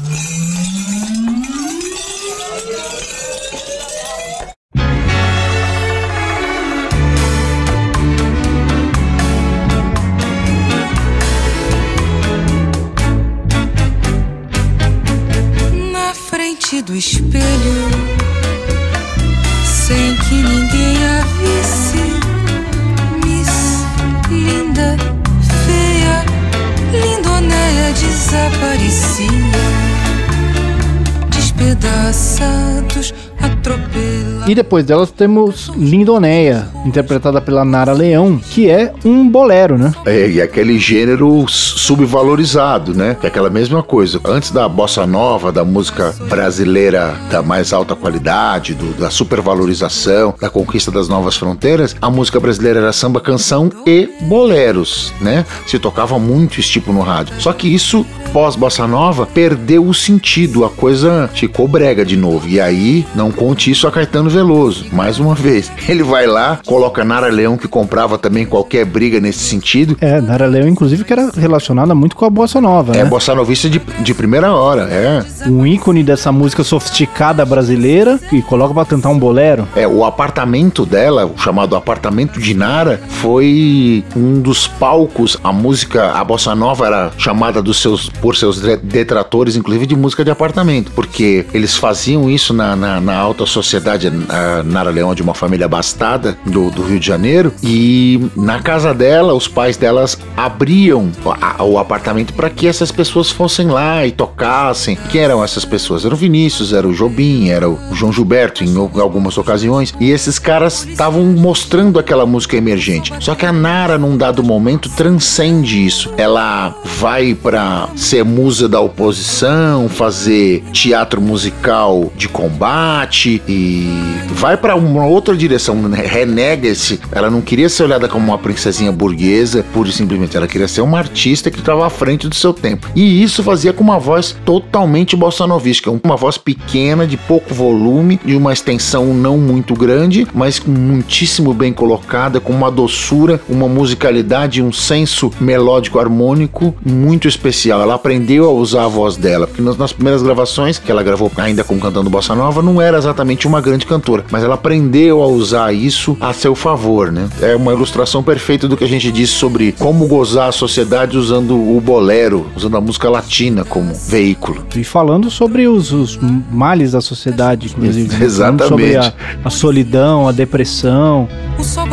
E depois delas temos Lindonéia, interpretada pela Nara Leão, que é um bolero, né? É, e aquele gênero subvalorizado, né? Que é aquela mesma coisa. Antes da bossa nova, da música brasileira da mais alta qualidade, do- da supervalorização, da conquista das novas fronteiras, a música brasileira era samba canção e boleros, né? Se tocava muito esse tipo no rádio. Só que isso, pós bossa nova, perdeu o sentido. A coisa ficou brega de novo. E aí, não conte isso a Caetano Veloso. Mais uma vez, *laughs* ele vai lá, coloca Nara Leão, que comprava também qualquer briga nesse sentido, É, Nara Leão, inclusive, que era relacionada muito com a bossa nova, É né? bossa novista de, de primeira hora, é. Um ícone dessa música sofisticada brasileira e coloca pra cantar um bolero. É, o apartamento dela, o chamado apartamento de Nara, foi um dos palcos. A música, a bossa nova era chamada dos seus, por seus de- detratores, inclusive de música de apartamento, porque eles faziam isso na, na, na alta sociedade. A Nara Leão de uma família abastada do, do Rio de Janeiro, e na casa dela, os pais delas abriam a- o apartamento para que essas pessoas fossem lá e tocassem. Quem eram essas pessoas? Era o Vinícius, era o Jobim, era o João Gilberto em al- algumas ocasiões. E esses caras estavam mostrando aquela música emergente. Só que a Nara, num dado momento, transcende isso. Ela vai para ser musa da oposição, fazer teatro musical de combate e vai para uma outra direção, né? renega-se. Ela não queria ser olhada como uma princesinha burguesa, pura e simplesmente. Ela queria ser uma artista que estava à frente do seu tempo. E isso fazia com uma voz totalmente bossa novística, uma voz pequena, de pouco volume, de uma extensão não muito grande, mas muitíssimo bem colocada, com uma doçura, uma musicalidade, um senso melódico harmônico muito especial. Ela aprendeu a usar a voz dela, porque nas, nas primeiras gravações que ela gravou ainda com cantando bossa nova, não era exatamente uma grande cantora, mas ela aprendeu a usar isso a seu favor, né? É uma ilustração perfeita do que a gente disse sobre como gozar a sociedade usando o bolero, usando a música latina como veículo. E falando sobre os, os males da sociedade, inclusive. né? *laughs* Exatamente. Sobre a, a solidão, a depressão. O sol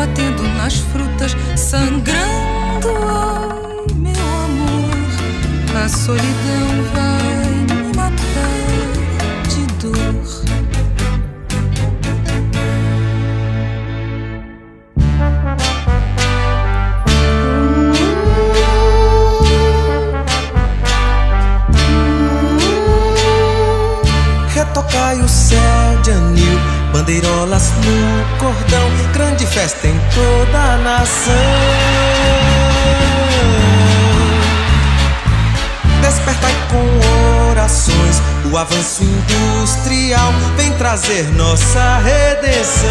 palmas no cordão, grande festa em toda a nação. Despertai com orações, o avanço industrial vem trazer nossa redenção.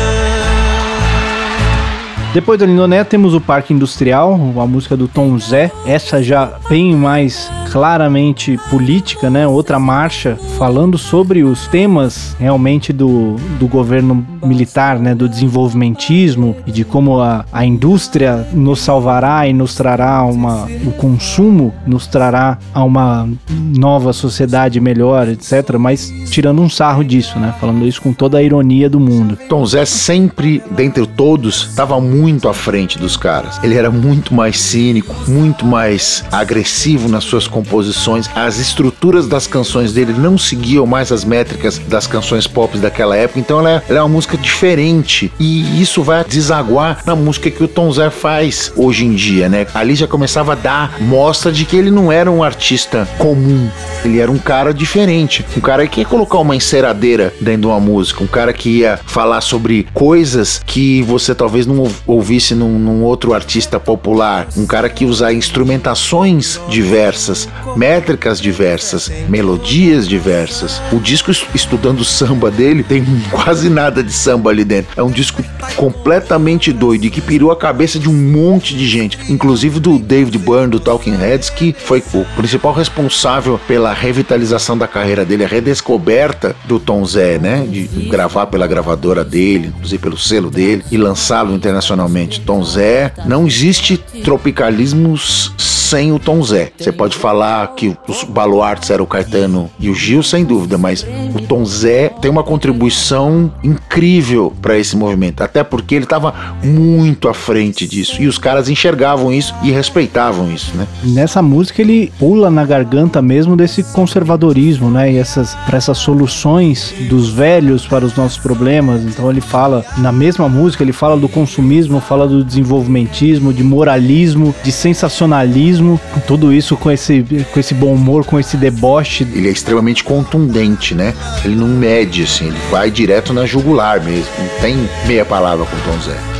Depois do Lindoné temos o Parque Industrial, a música do Tom Zé, essa já bem mais claramente política, né? Outra marcha falando sobre os temas realmente do, do governo militar, né? Do desenvolvimentismo e de como a, a indústria nos salvará e nos trará uma o consumo nos trará a uma nova sociedade melhor, etc. Mas tirando um sarro disso, né? Falando isso com toda a ironia do mundo. Tom Zé sempre, dentre todos, estava muito à frente dos caras. Ele era muito mais cínico, muito mais agressivo nas suas composições. As estruturas das canções dele não seguiam mais as métricas das canções pop daquela época, então ela é, ela é uma música diferente. E isso vai desaguar na música que o Tom Zé faz hoje em dia, né? Ali já começava a dar mostra de que ele não era um artista comum, ele era um cara diferente, um cara que ia colocar uma enceradeira dentro de uma música, um cara que ia falar sobre coisas que você talvez não ouvisse num, num outro artista popular, um cara que usa instrumentações diversas, métricas diversas, melodias diversas. O disco estudando samba dele tem *laughs* quase nada de samba ali dentro. É um disco completamente doido e que pirou a cabeça de um monte de gente, inclusive do David Byrne do Talking Heads, que foi o principal responsável pela revitalização da carreira dele, a redescoberta do Tom Zé, né? De gravar pela gravadora dele, inclusive pelo selo dele, e lançá-lo internacionalmente. Tom Zé, não existe tropicalismos sem o Tom Zé. Você pode falar que os baluartes eram o Caetano e o Gil, sem dúvida, mas o Tom Zé tem uma contribuição incrível para esse movimento, até porque ele estava muito à frente disso e os caras enxergavam isso e respeitavam isso, né? Nessa música ele pula na garganta mesmo desse conservadorismo, né? E essas para essas soluções dos velhos para os nossos problemas. Então ele fala na mesma música ele fala do consumismo, fala do desenvolvimentismo, de moralismo, de sensacionalismo tudo isso com esse, com esse bom humor, com esse deboche. Ele é extremamente contundente, né? Ele não mede, assim, ele vai direto na jugular mesmo. Não tem meia palavra com o Tom Zé.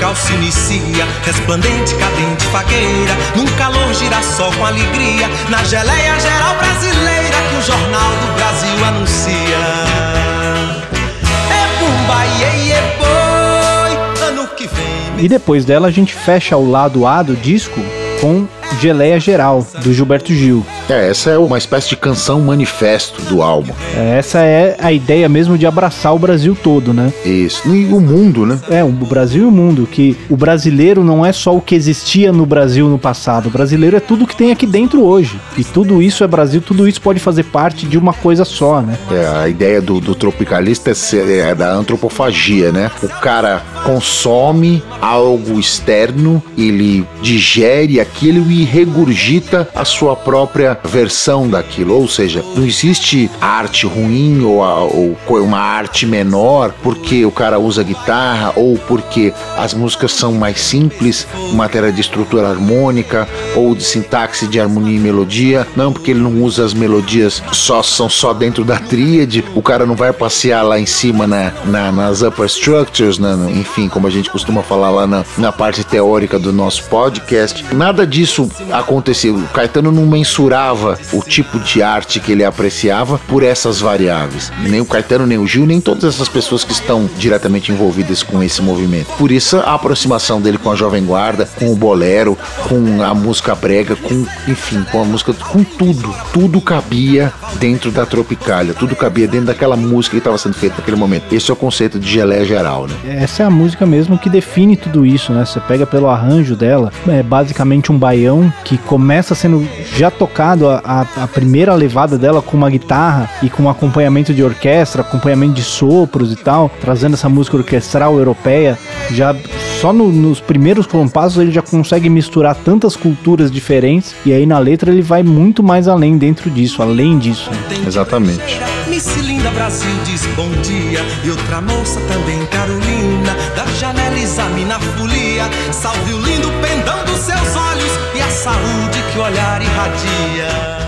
Tropical se inicia. Resplandente, cadente, fagueira, num calor girassol com alegria, na geleia geral brasileira que o Jornal do Brasil anuncia. É bumba, iê, iê, boi, ano que vem. E depois dela a gente fecha o lado A do disco com Geleia Geral, do Gilberto Gil. É, essa é uma espécie de canção manifesto do álbum. É, essa é a ideia mesmo de abraçar o Brasil todo, né? Isso. E o mundo, né? É, o Brasil e o mundo. Que o brasileiro não é só o que existia no Brasil no passado. O brasileiro é tudo que tem aqui dentro hoje. E tudo isso é Brasil, tudo isso pode fazer parte de uma coisa só, né? É, a ideia do, do tropicalista é, ser, é da antropofagia, né? O cara consome algo externo, ele digere aquilo e regurgita a sua própria versão daquilo. Ou seja, não existe arte ruim ou, a, ou uma arte menor porque o cara usa guitarra ou porque as músicas são mais simples, matéria de estrutura harmônica ou de sintaxe de harmonia e melodia. Não porque ele não usa as melodias só são só dentro da tríade. O cara não vai passear lá em cima na, na nas upper structures, enfim, como a gente costuma falar lá na, na parte teórica do nosso podcast. Nada disso aconteceu. O Caetano não mensurava o tipo de arte que ele apreciava por essas variáveis. Nem o Caetano, nem o Gil, nem todas essas pessoas que estão diretamente envolvidas com esse movimento. Por isso a aproximação dele com a Jovem Guarda, com o bolero, com a música brega, com, enfim, com a música, com tudo. Tudo cabia dentro da Tropicália, tudo cabia dentro daquela música que estava sendo feita naquele momento. Esse é o conceito de geleia geral, né? Essa é a música mesmo que define tudo isso, né? Você pega pelo arranjo dela, é basicamente um baião que começa sendo já tocado a, a, a, primeira levada dela com uma guitarra e com um acompanhamento de orquestra, acompanhamento de sopros e tal, trazendo essa música orquestral europeia já Só no- nos primeiros compassos ele já consegue misturar tantas culturas diferentes e aí na letra ele vai muito mais além dentro disso, além disso. Exatamente. Miss Linda Brasil diz bom dia E outra moça também, Carolina Da janela examina a folia Salve o lindo pendão saúde que o olhar irradia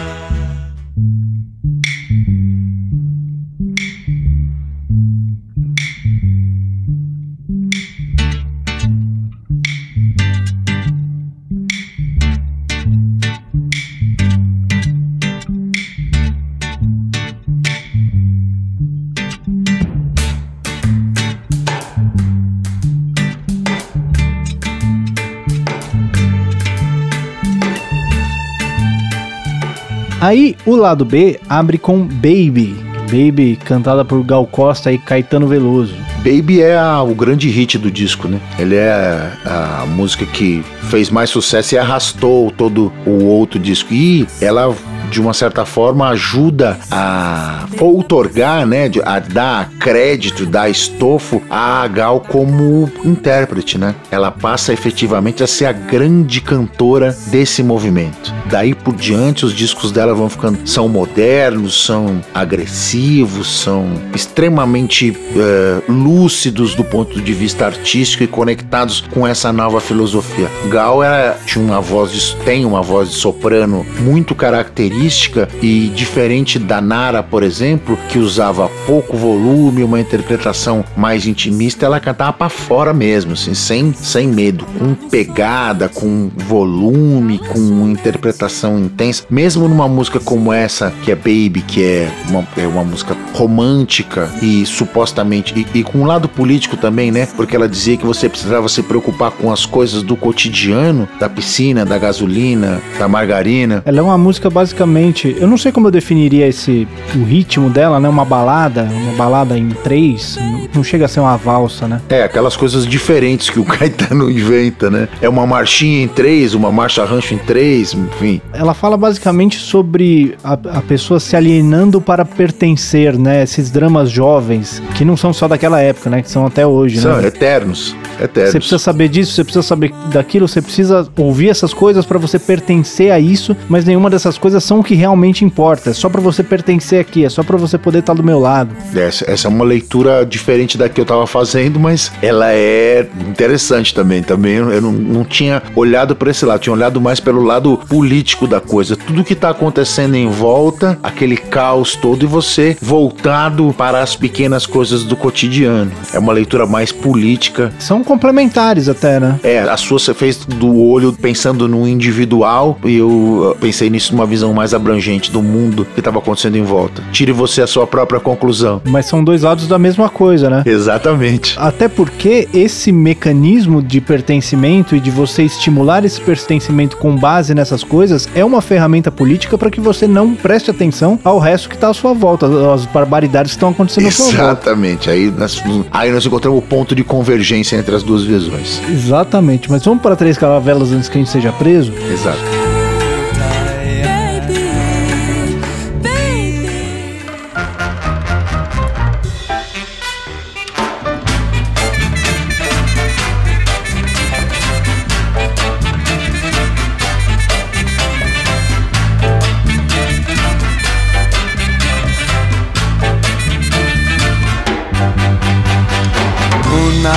Aí o lado B abre com Baby. Baby, cantada por Gal Costa e Caetano Veloso. Baby é a- o grande hit do disco, né? Ele é a música que fez mais sucesso e arrastou todo o outro disco. E ela, de uma certa forma, ajuda a outorgar, né? A dar crédito, dar estofo a Gal como intérprete, né? Ela passa efetivamente a ser a grande cantora desse movimento. Daí por diante, os discos dela vão ficando. são modernos, são agressivos, são extremamente eh, lúcidos do ponto de vista artístico e conectados com essa nova filosofia. Gal era, tinha uma voz tem uma voz de soprano muito característica e diferente da Nara, por exemplo, que usava pouco volume, uma interpretação mais intimista, ela cantava pra fora mesmo, assim, sem, sem medo, com pegada, com volume, com interpretação intensa. Mesmo numa música como essa, que é Baby, que é uma, é uma música romântica e supostamente e, e com um lado político também, né? Porque ela dizia que você precisava se preocupar com as coisas do cotidiano, da piscina, da gasolina, da margarina. Ela é uma música basicamente, eu não sei como eu definiria esse o ritmo dela, né? Uma balada, uma balada em três, não- não chega a ser uma valsa, né? É, aquelas coisas diferentes que o *laughs* Caetano inventa, né? É uma marchinha em três, uma marcha rancho em três, enfim. Ela fala basicamente sobre a, a pessoa se alienando para pertencer, né? Esses dramas jovens, que não são só daquela época, né? Que são até hoje, São né? eternos. Eternos. Você precisa saber disso, você precisa saber daquilo, você precisa ouvir essas coisas para você pertencer a isso, mas nenhuma dessas coisas são o que realmente importa. É só para você pertencer aqui, é só para você poder estar do meu lado. Essa, essa é uma leitura diferente da que eu tava fazendo, mas ela é interessante também. Também eu não, não tinha olhado para esse lado, tinha olhado mais pelo lado político da coisa. Tudo que tá acontecendo em volta, aquele caos todo, e você voltado para as pequenas coisas do cotidiano. É uma leitura mais política. São complementares até, né? É, a sua você fez do olho pensando no individual e eu uh, pensei nisso numa visão mais abrangente do mundo que estava acontecendo em volta. Tire você a sua própria conclusão. Mas são dois lados da mesma coisa, né? Exatamente. Até porque esse mecanismo de pertencimento e de você estimular esse pertencimento com base nessas coisas é uma ferramenta política para que você não preste atenção ao resto que está à sua volta, às barbaridades que estão acontecendo à sua volta. Exatamente. Aí nós, aí nós encontramos o ponto de convergência entre as duas visões. Exatamente, mas vamos para Três Caravelas antes que a gente seja preso? Exato.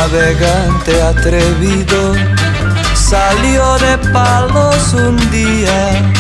Navegante atrevido salió de palos un día,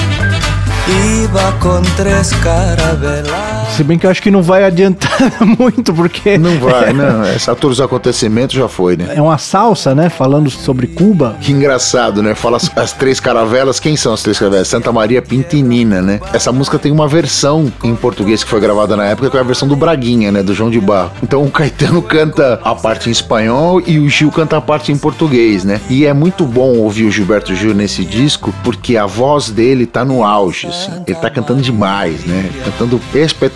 iba con tres carabelas. Se bem que eu acho que não vai adiantar *laughs* muito, porque Não vai, *laughs* não. Essa altura dos acontecimentos já foi, né? é uma salsa, né? Falando sobre Cuba. Que engraçado, né? Fala as, as três caravelas. Quem são as três caravelas? Santa Maria Pinta e Nina, né? Essa música tem uma versão em português que foi gravada na época, que é a versão do Braguinha, né? Do João de Barro. Então o Caetano canta a parte em espanhol e o Gil canta a parte em português, né? E é muito bom ouvir o Gilberto Gil nesse disco, porque a voz dele tá no auge. assim. Ele tá cantando demais, né? Cantando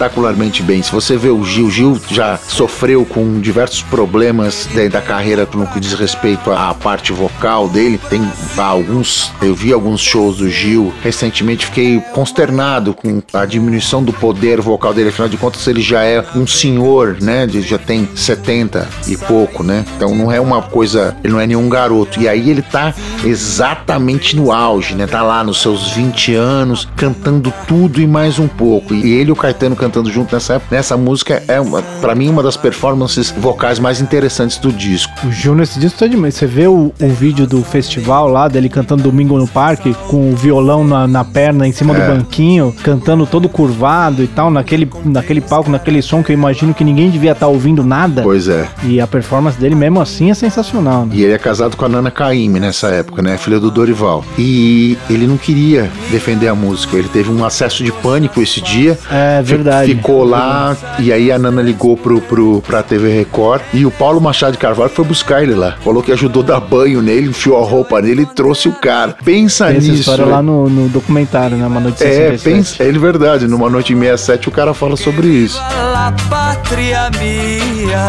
espetacularmente bem. Se você vê o Gil, Gil já sofreu com diversos problemas da, carreira no que diz respeito à parte vocal dele. Tem alguns, eu vi alguns shows do Gil recentemente, fiquei consternado com a diminuição do poder vocal dele. Afinal de contas, ele já é um senhor, né? Já tem 70 e pouco, né? Então não é uma coisa, ele não é nenhum garoto. E aí ele tá exatamente no auge, né? Tá lá nos seus 20 anos, cantando tudo e mais um pouco. E ele e o Caetano cantando junto nessa época, nessa música é para mim uma das performances vocais mais interessantes do disco. O Gil nesse disco tá demais. Você vê o, o vídeo do festival lá dele cantando Domingo no Parque com o violão na, na perna em cima É. do banquinho, cantando todo curvado e tal, naquele, naquele palco, naquele som que eu imagino que ninguém devia estar ouvindo nada. Pois é. E a performance dele mesmo assim é sensacional, né? E ele é casado com a Nana Caymmi nessa época, né? Filha do Dorival. E ele não queria defender a música. Ele teve um acesso de pânico esse dia. É Fi- verdade. Ficou lá e aí a Nana ligou pro, pro, pra TV Record e o Paulo Machado de Carvalho foi buscar ele lá. Falou que ajudou a dar banho nele, enfiou a roupa nele e trouxe o cara. Pensa Tem essa nisso. história né? lá no, no documentário, né? Uma noite É, 67. pensa, é verdade. Numa noite em 67 o cara fala sobre isso. La patria mía,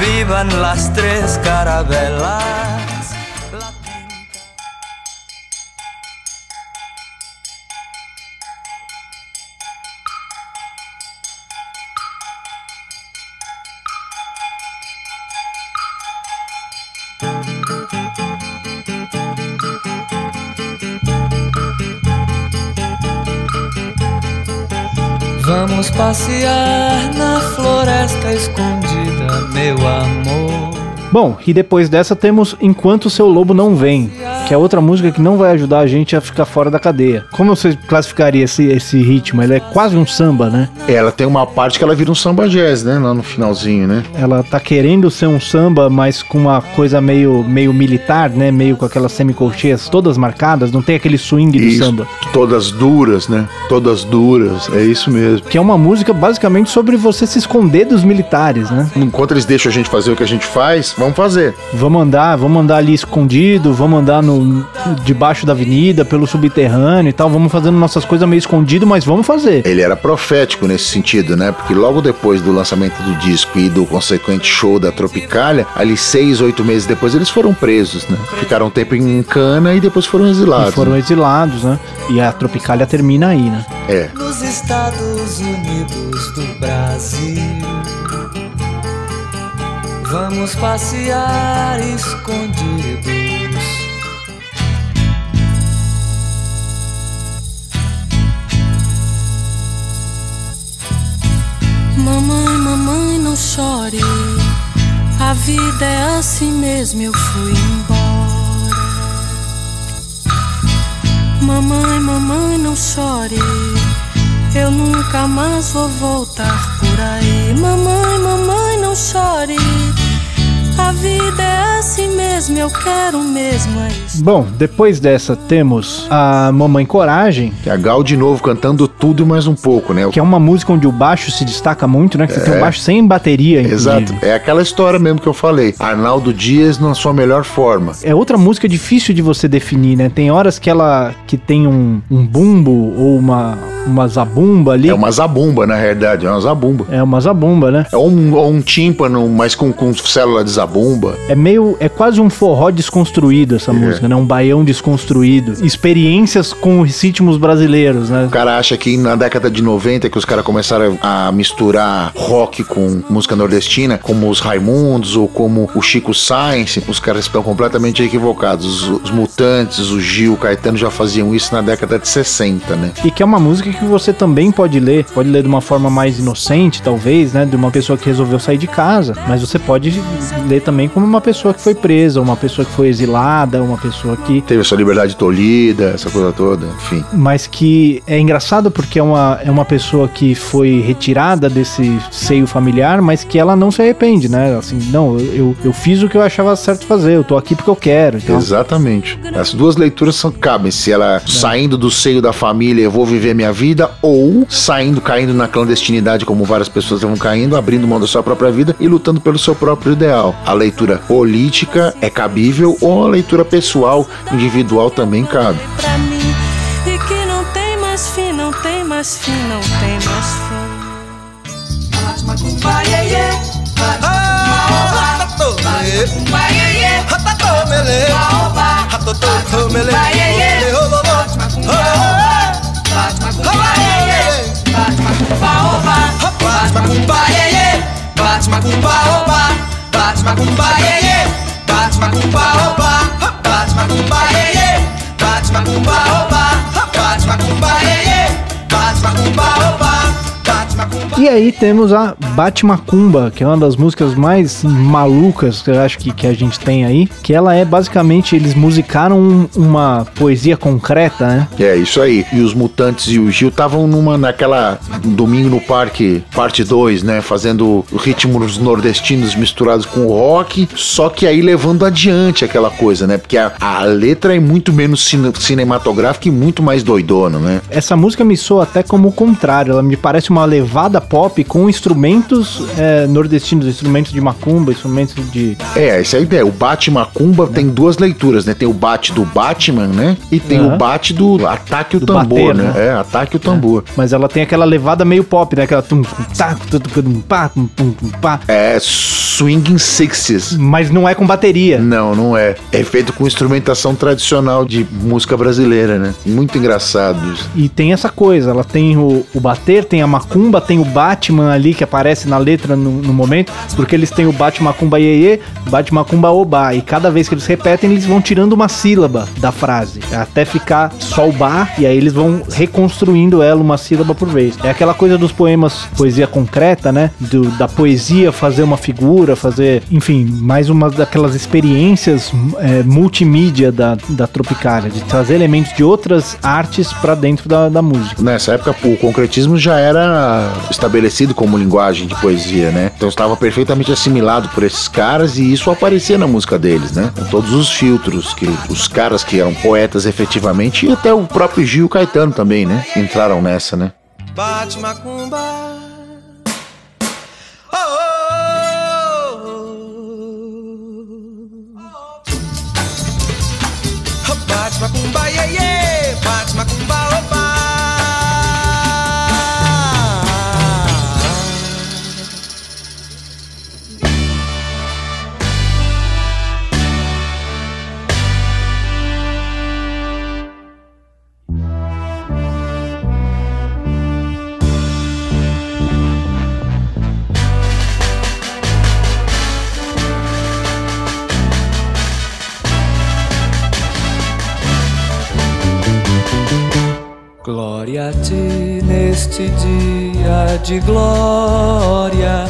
vivan las tres carabelas. Passear na floresta escondida, meu amor. Bom, e depois dessa temos Enquanto Seu Lobo Não Vem, que é outra música que não vai ajudar a gente a ficar fora da cadeia. Como você classificaria esse, esse ritmo? Ele é quase um samba, né? Ela tem uma parte que ela vira um samba jazz, né? Lá no finalzinho, né? Ela tá querendo ser um samba, mas com uma coisa meio, meio militar, né? Meio com aquelas semicolcheias todas marcadas, não tem aquele swing do Isso, samba. Todas duras, né? Todas duras, é isso mesmo. Que é uma música basicamente sobre você se esconder dos militares, né? Enquanto eles deixam a gente fazer o que a gente faz, vamos fazer. Vamos andar, vamos andar ali escondido, vamos andar no debaixo da avenida, pelo subterrâneo e tal, vamos fazendo nossas coisas meio escondido, mas vamos fazer. Ele era profético nesse sentido, né? Porque logo depois do lançamento do disco e do consequente show da Tropicália, ali seis, oito meses depois, eles foram presos, né? Ficaram um tempo em cana e depois foram exilados. E foram exilados, né? E a Tropicália termina aí, né? É. Nos Estados Unidos do Brasil. Vamos passear escondidos. Mamãe, mamãe, não chore. A vida é assim mesmo, eu fui embora. Mamãe, mamãe, não chore. Eu nunca mais vou voltar por aí. Mamãe, mamãe, não chore. A vida é assim mesmo, eu quero mesmo é isso. Bom, depois dessa temos a Mamãe Coragem, Que é a Gal de novo cantando tudo e mais um pouco, né? que é uma música onde o baixo se destaca muito, né? Que você tem um baixo sem bateria, inclusive. Exato. É aquela história mesmo que eu falei. Arnaldo Dias na sua melhor forma. É outra música difícil de você definir, né? Tem horas que ela que tem um, um bumbo ou uma, uma zabumba ali. É uma zabumba, na realidade. É uma zabumba. É uma zabumba, né? É um, ou um tímpano, mas com, com célula de zabumba. É meio. É quase um forró desconstruído essa música, né? Um baião desconstruído. Experiências com os ritmos brasileiros, né? O cara acha que na década de 90 que os caras começaram a misturar rock com música nordestina, como os Raimundos ou como o Chico Science, os caras estão completamente equivocados. Os, os Mutantes, o Gil, o Caetano já faziam isso na década de 60, né? E que é uma música que você também pode ler, pode ler de uma forma mais inocente, talvez, né? De uma pessoa que resolveu sair de casa. Mas você pode ler também como uma pessoa que foi presa, uma pessoa que foi exilada, uma pessoa que. Teve a sua liberdade tolhida, essa coisa toda, enfim. Mas que é engraçado porque é uma, é uma pessoa que foi retirada desse seio familiar, mas que ela não se arrepende, né? Assim, não, eu, eu, fiz o que eu achava certo fazer, eu tô aqui porque eu quero. Então, Exatamente. As duas leituras são, cabem. Se ela saindo do seio da família, eu vou viver minha vida, ou saindo, caindo na clandestinidade, como várias pessoas vão caindo, abrindo mão da sua própria vida e lutando pelo seu próprio ideal. A leitura política é cabível, ou a leitura pessoal, individual também cabe. Pra mim e que não tem mais fim. mais fina o tem mais fã. Bate macumba, iê, iê. Bate macumba, oba. Bate macumba, iê, iê. Bate macumba, oba. Bate macumba, iê, iê. Bate macumba, oba. Bate macumba, iê, iê. Bate macumba, oba. E aí temos a Bate Macumba, que é uma das músicas mais malucas que eu acho que, que a gente tem aí. Que ela é basicamente, eles musicaram um- uma poesia concreta, né? É, isso aí. E os Mutantes e o Gil estavam numa naquela domingo no parque, parte 2, né, fazendo ritmos nordestinos misturados com o rock, só que aí levando adiante aquela coisa, né? Porque a, a letra é muito menos cine- cinematográfica e muito mais doidona, né? Essa música me soa até como o contrário. Ela me parece uma levada pop com instrumentos é, nordestinos, instrumentos de macumba, instrumentos de. É, essa é a ideia. O Bate Macumba tem duas leituras, né? Tem o bate do Batman, né? E tem Aham. o bate do ataque o Do tambor, bater, né? né? É, ataque o tambor. Mas ela tem aquela levada meio pop, né? Aquela tum, tá, tum, tum, pá, pá. É, swinging sixes. Mas não é com bateria. Não, não é. É feito com instrumentação tradicional de música brasileira, né? Muito engraçado isso. E tem essa coisa, ela tem o, o bater, tem a macumba, tem o Batman ali que aparece na letra no, no momento, porque eles têm o Bate Macumba Iê, Bate Macumba Obá, e cada vez que eles repetem, eles vão tirando uma sílaba da frase, até ficar só o Bá, e aí eles vão reconstruindo ela uma sílaba por vez. É aquela coisa dos poemas, poesia concreta, né? Do- da poesia fazer uma figura, fazer, enfim, mais uma daquelas experiências é, multimídia da, da Tropicália, de trazer elementos de outras artes pra dentro da, da música. Nessa época, o concretismo já era estabelecido como linguagem de poesia, né? Então estava perfeitamente assimilado por esses caras e isso aparecia na música deles, né? Com todos os filtros que os caras que eram poetas efetivamente e até o próprio Gil Caetano também, né? Entraram nessa, né? Bate macumba. Oh, oh, oh. Bate macumba, iê, iê. Bate macumba, Glória a ti neste dia de glória.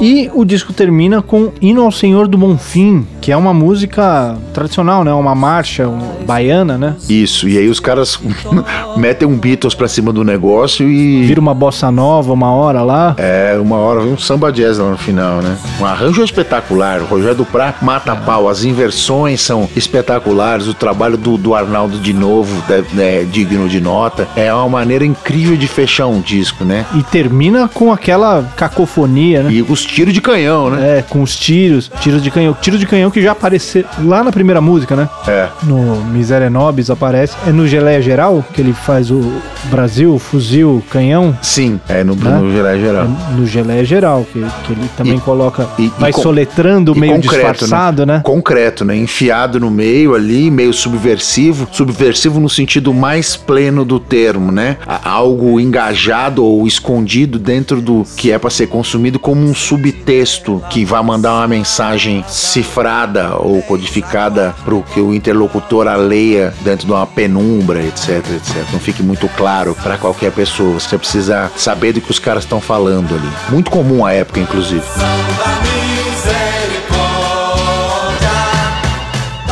E o disco termina com Hino ao Senhor do Bonfim, que é uma música tradicional, né? Uma marcha um- baiana, né? Isso, e aí os caras *laughs* metem um Beatles pra cima do negócio e. Vira uma bossa nova uma hora lá. É, uma hora um samba jazz lá no final, né? Um arranjo espetacular. O Rogério Duprá mata a pau. As inversões são espetaculares. O trabalho do, do Arnaldo de novo é, é digno de nota. É uma maneira incrível de fechar um disco, né? E termina com aquela cacofonia, né? E os tiros de canhão, né? É, com os tiros, tiros de canhão. Tiros de canhão que já apareceu lá na primeira música, né? É. No Miséria Nobis aparece. É no Geleia Geral que ele faz o Brasil, fuzil, canhão. Sim, é no, Né? no geral geral. É no Geleia Geral, que, que ele também E- coloca. e- e vai com- soletrando E meio concreto, disfarçado, né? Concreto, né? Enfiado no meio ali, meio subversivo. Subversivo no sentido mais pleno do termo, né? Algo engajado ou escondido dentro do que é para ser consumido como um subtexto que vai mandar uma mensagem cifrada ou codificada para o que o interlocutor a leia dentro de uma penumbra, etc, etc. Não fique muito claro para qualquer pessoa. Você precisa saber do que os caras estão falando ali. Muito comum à época, inclusive.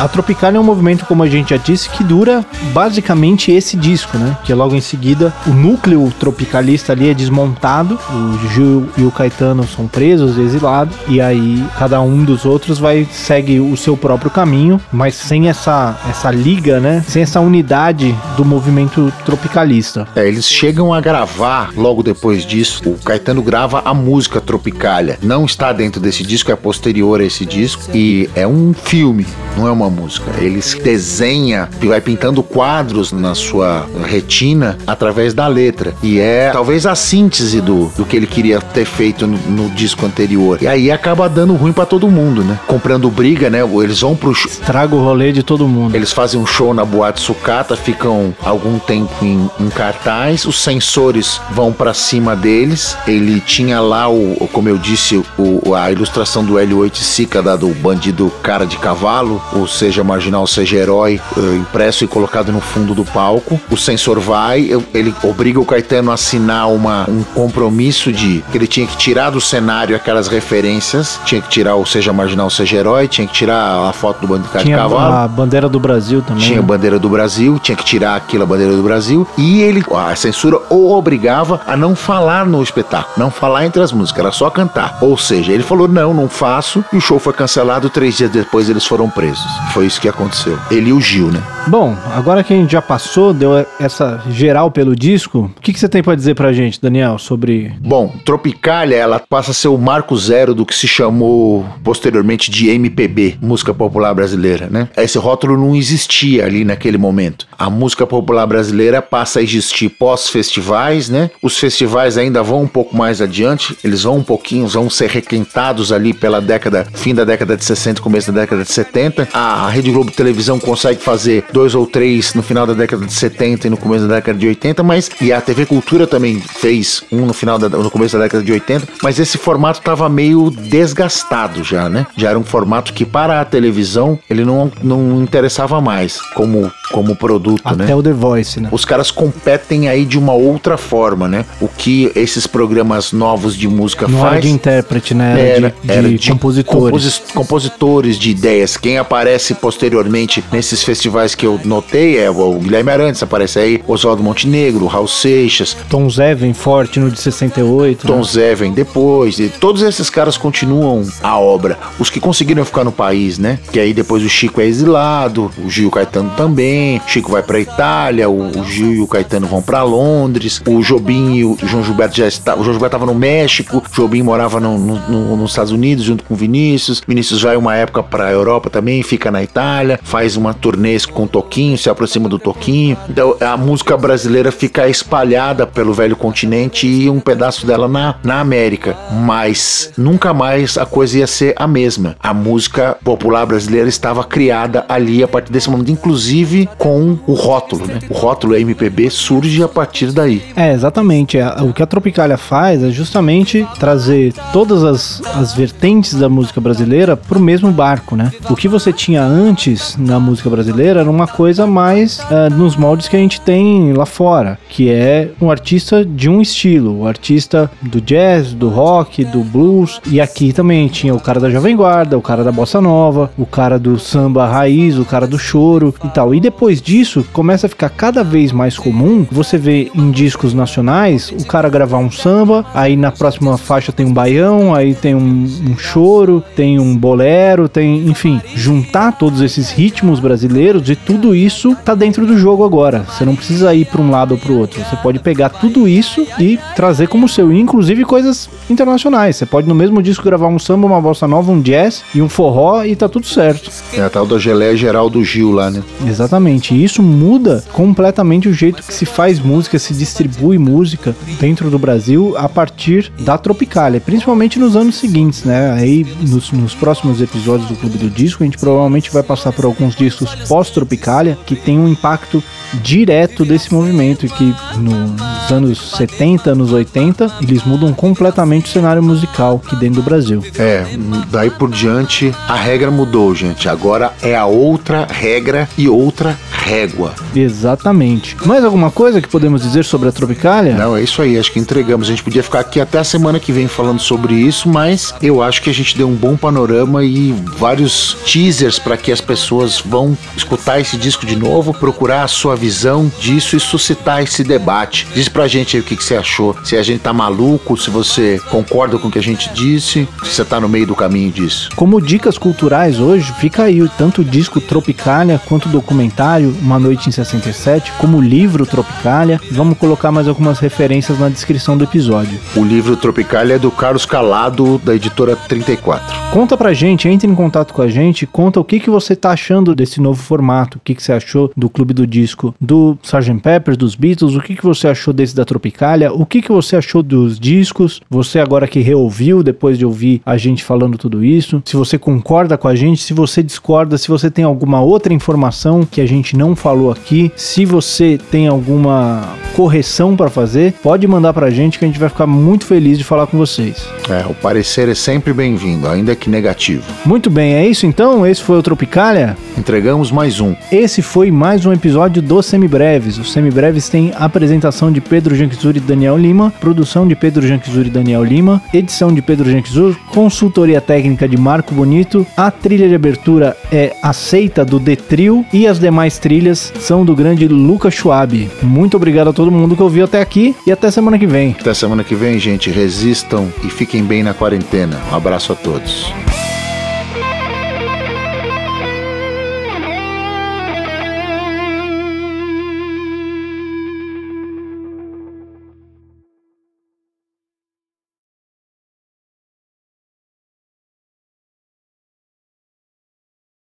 A Tropicália é um movimento, como a gente já disse, que dura basicamente esse disco, né? Que logo em seguida o núcleo tropicalista ali é desmontado, o Gil e o Caetano são presos, exilados, e aí cada um dos outros vai segue o seu próprio caminho, mas sem essa essa liga, né? Sem essa unidade do movimento tropicalista. É, eles chegam a gravar logo depois disso. O Caetano grava a música Tropicália. Não está dentro desse disco, é posterior a esse disco. E é um filme, não é uma música. Ele desenha e vai pintando quadros na sua retina através da letra. E é talvez a síntese do, do que ele queria ter feito no, no disco anterior. E aí acaba dando ruim para todo mundo, né? Comprando briga, né? Eles vão pro. Traga o rolê de todo mundo. Eles fazem um show na Boate Sucata, ficam algum tempo em, em cartaz, os sensores vão para cima deles. Ele tinha lá, o, como eu disse, o, a ilustração do L8 Sica, da do bandido cara de cavalo, ou seja, marginal, seja herói, eh, impresso e colocado no fundo do palco. O sensor vai, ele obriga o Caetano a assinar uma, um compromisso de que ele tinha que tirar do cenário aquelas referências, tinha que tirar o seja marginal, seja herói, tinha que tirar a foto do Tinha de cavalo. a bandeira do Brasil também. Tinha a né? bandeira do Brasil, tinha que tirar aquilo, a bandeira do Brasil, e ele, a censura o obrigava a não falar no espetáculo, não falar entre as músicas, era só cantar. Ou seja, ele falou: não, não faço, e o show foi cancelado. Três dias depois eles foram presos. Foi isso que aconteceu. Ele e o Gil, né? Bom, agora que a gente já passou, deu essa geral pelo disco, o que, que você tem pra dizer pra gente, Daniel, sobre. Bom, Tropicália, ela passa a ser o marco zero do que se chamou posteriormente de MPB, música popular brasileira, né? Esse rótulo não existia ali naquele momento. A música popular brasileira passa a existir pós-festivais, né? Os festivais ainda vão um pouco mais adiante, eles vão um pouquinho, vão ser requentados ali pela década, fim da década de 60, começo da década de 70. A Rede Globo Televisão consegue fazer dois ou três no final da década de 70 e no começo da década de 80, mas e a TV Cultura também fez um no final da, no começo da década de 80, mas esse formato estava meio desgastado já, né? Já era um formato que para a televisão ele não, não interessava mais como como produto, Até né? o The Voice, né? Os caras competem aí de uma outra forma, né? O que esses programas novos de música Não era faz de intérprete, né? Era, era, de, era de compositores. composi- compositores de ideias. Quem aparece posteriormente nesses festivais que eu notei é o Guilherme Arantes, aparece aí Oswaldo Montenegro, Raul Seixas, Tom Zé vem forte no de 68. Tom né? Zé vem depois, e todos esses caras continuam a obra. Os que conseguiram ficar no país, né? Que aí depois o Chico é exilado, o Gil Caetano também. Chico vai pra Itália, o, o Gil e o Caetano vão pra Londres, o Jobim e o João Gilberto já está, o João Gilberto tava no México, o Jobim morava no- no- no- nos Estados Unidos junto com o Vinícius. Vinícius vai uma época pra Europa também, fica na Itália, faz uma turnê com Toquinho, se aproxima do Toquinho. Então a música brasileira fica espalhada pelo velho continente e um pedaço dela na, na América. Mas nunca mais a coisa ia ser a mesma. A música popular brasileira estava criada ali a partir desse momento, inclusive com o rótulo, né? O rótulo MPB surge a partir daí. É, exatamente. É, O que a Tropicália faz é justamente trazer todas as, as vertentes da música brasileira pro mesmo barco, né? O que você tinha antes na música brasileira era uma coisa mais é, nos moldes que a gente tem lá fora, que é um artista de um estilo, o artista do jazz, do rock, do blues. E aqui também tinha o cara da Jovem Guarda, o cara da Bossa Nova, o cara do samba raiz, o cara do choro e tal. E depois disso, começa a ficar cada vez mais comum você ver em discos nacionais o cara gravar um samba, aí na próxima faixa tem um baião, aí tem um, um choro, tem um bolero, tem, enfim, juntar todos esses ritmos brasileiros e tudo isso tá dentro do jogo agora. Você não precisa ir para um lado ou para o outro. Você pode pegar tudo isso e trazer como seu, inclusive coisas internacionais. Você pode no mesmo disco gravar um samba, uma bossa nova, um jazz e um forró e tá tudo certo. É a tal da geleia geral do Gil lá, né? Exatamente. E isso muda completamente o jeito que se faz música, se distribui música dentro do Brasil a partir da Tropicália, principalmente nos anos seguintes, né? Aí nos, nos próximos episódios do Clube do Disco, a gente provavelmente vai passar por alguns discos pós-Tropicália que tem um impacto direto desse movimento e que nos anos 70, anos 80, eles mudam completamente o cenário musical aqui dentro do Brasil. É, daí por diante a regra mudou, gente. Agora é a outra regra e outra régua. Exatamente. Mais alguma coisa que podemos dizer sobre a Tropicália? Não, é isso aí, acho que entregamos. A gente podia ficar aqui até a semana que vem falando sobre isso, mas eu acho que a gente deu um bom panorama e vários teasers para que as pessoas vão escutar esse disco de novo, procurar a sua visão disso e suscitar esse debate. Diz pra gente aí o que, que você achou, se a gente tá maluco, se você concorda com o que a gente disse, se você tá no meio do caminho disso. Como dicas culturais hoje, fica aí tanto o disco Tropicália quanto o documentário Uma Noite em 67, como o livro Tropicália. Vamos colocar mais algumas referências na descrição do episódio. O livro Tropicália é do Carlos Calado, da editora 34. Conta pra gente, entre em contato com a gente, conta o que, que você tá achando desse novo formato, o que, que você achou do Clube do Disco do Sgt. Peppers, dos Beatles, o que, que você achou desse da Tropicália, o que, que você achou dos discos, você agora que reouviu depois de ouvir a gente falando tudo isso, se você concorda com a gente, se você discorda, se você tem alguma outra informação que a gente não falou aqui, se você tem alguma correção para fazer, pode mandar pra gente que a gente vai ficar muito feliz de falar com vocês. É, o parecer é sempre bem-vindo, ainda que negativo. Muito bem, é isso então? Esse foi o Tropicália? Entregamos mais um. Esse foi mais um episódio do Semibreves. Os Semibreves tem apresentação de Pedro Janquizur e Daniel Lima, produção de Pedro Janquizur e Daniel Lima, edição de Pedro Janquizur, consultoria técnica de Marco Bonito, a trilha de abertura é aceita do Detril e as demais trilhas são do grande Lucas Schwab. Muito obrigado a todo mundo que ouviu até aqui e até semana que vem. Até semana que vem, gente. Resistam e fiquem bem na quarentena. Um abraço a todos.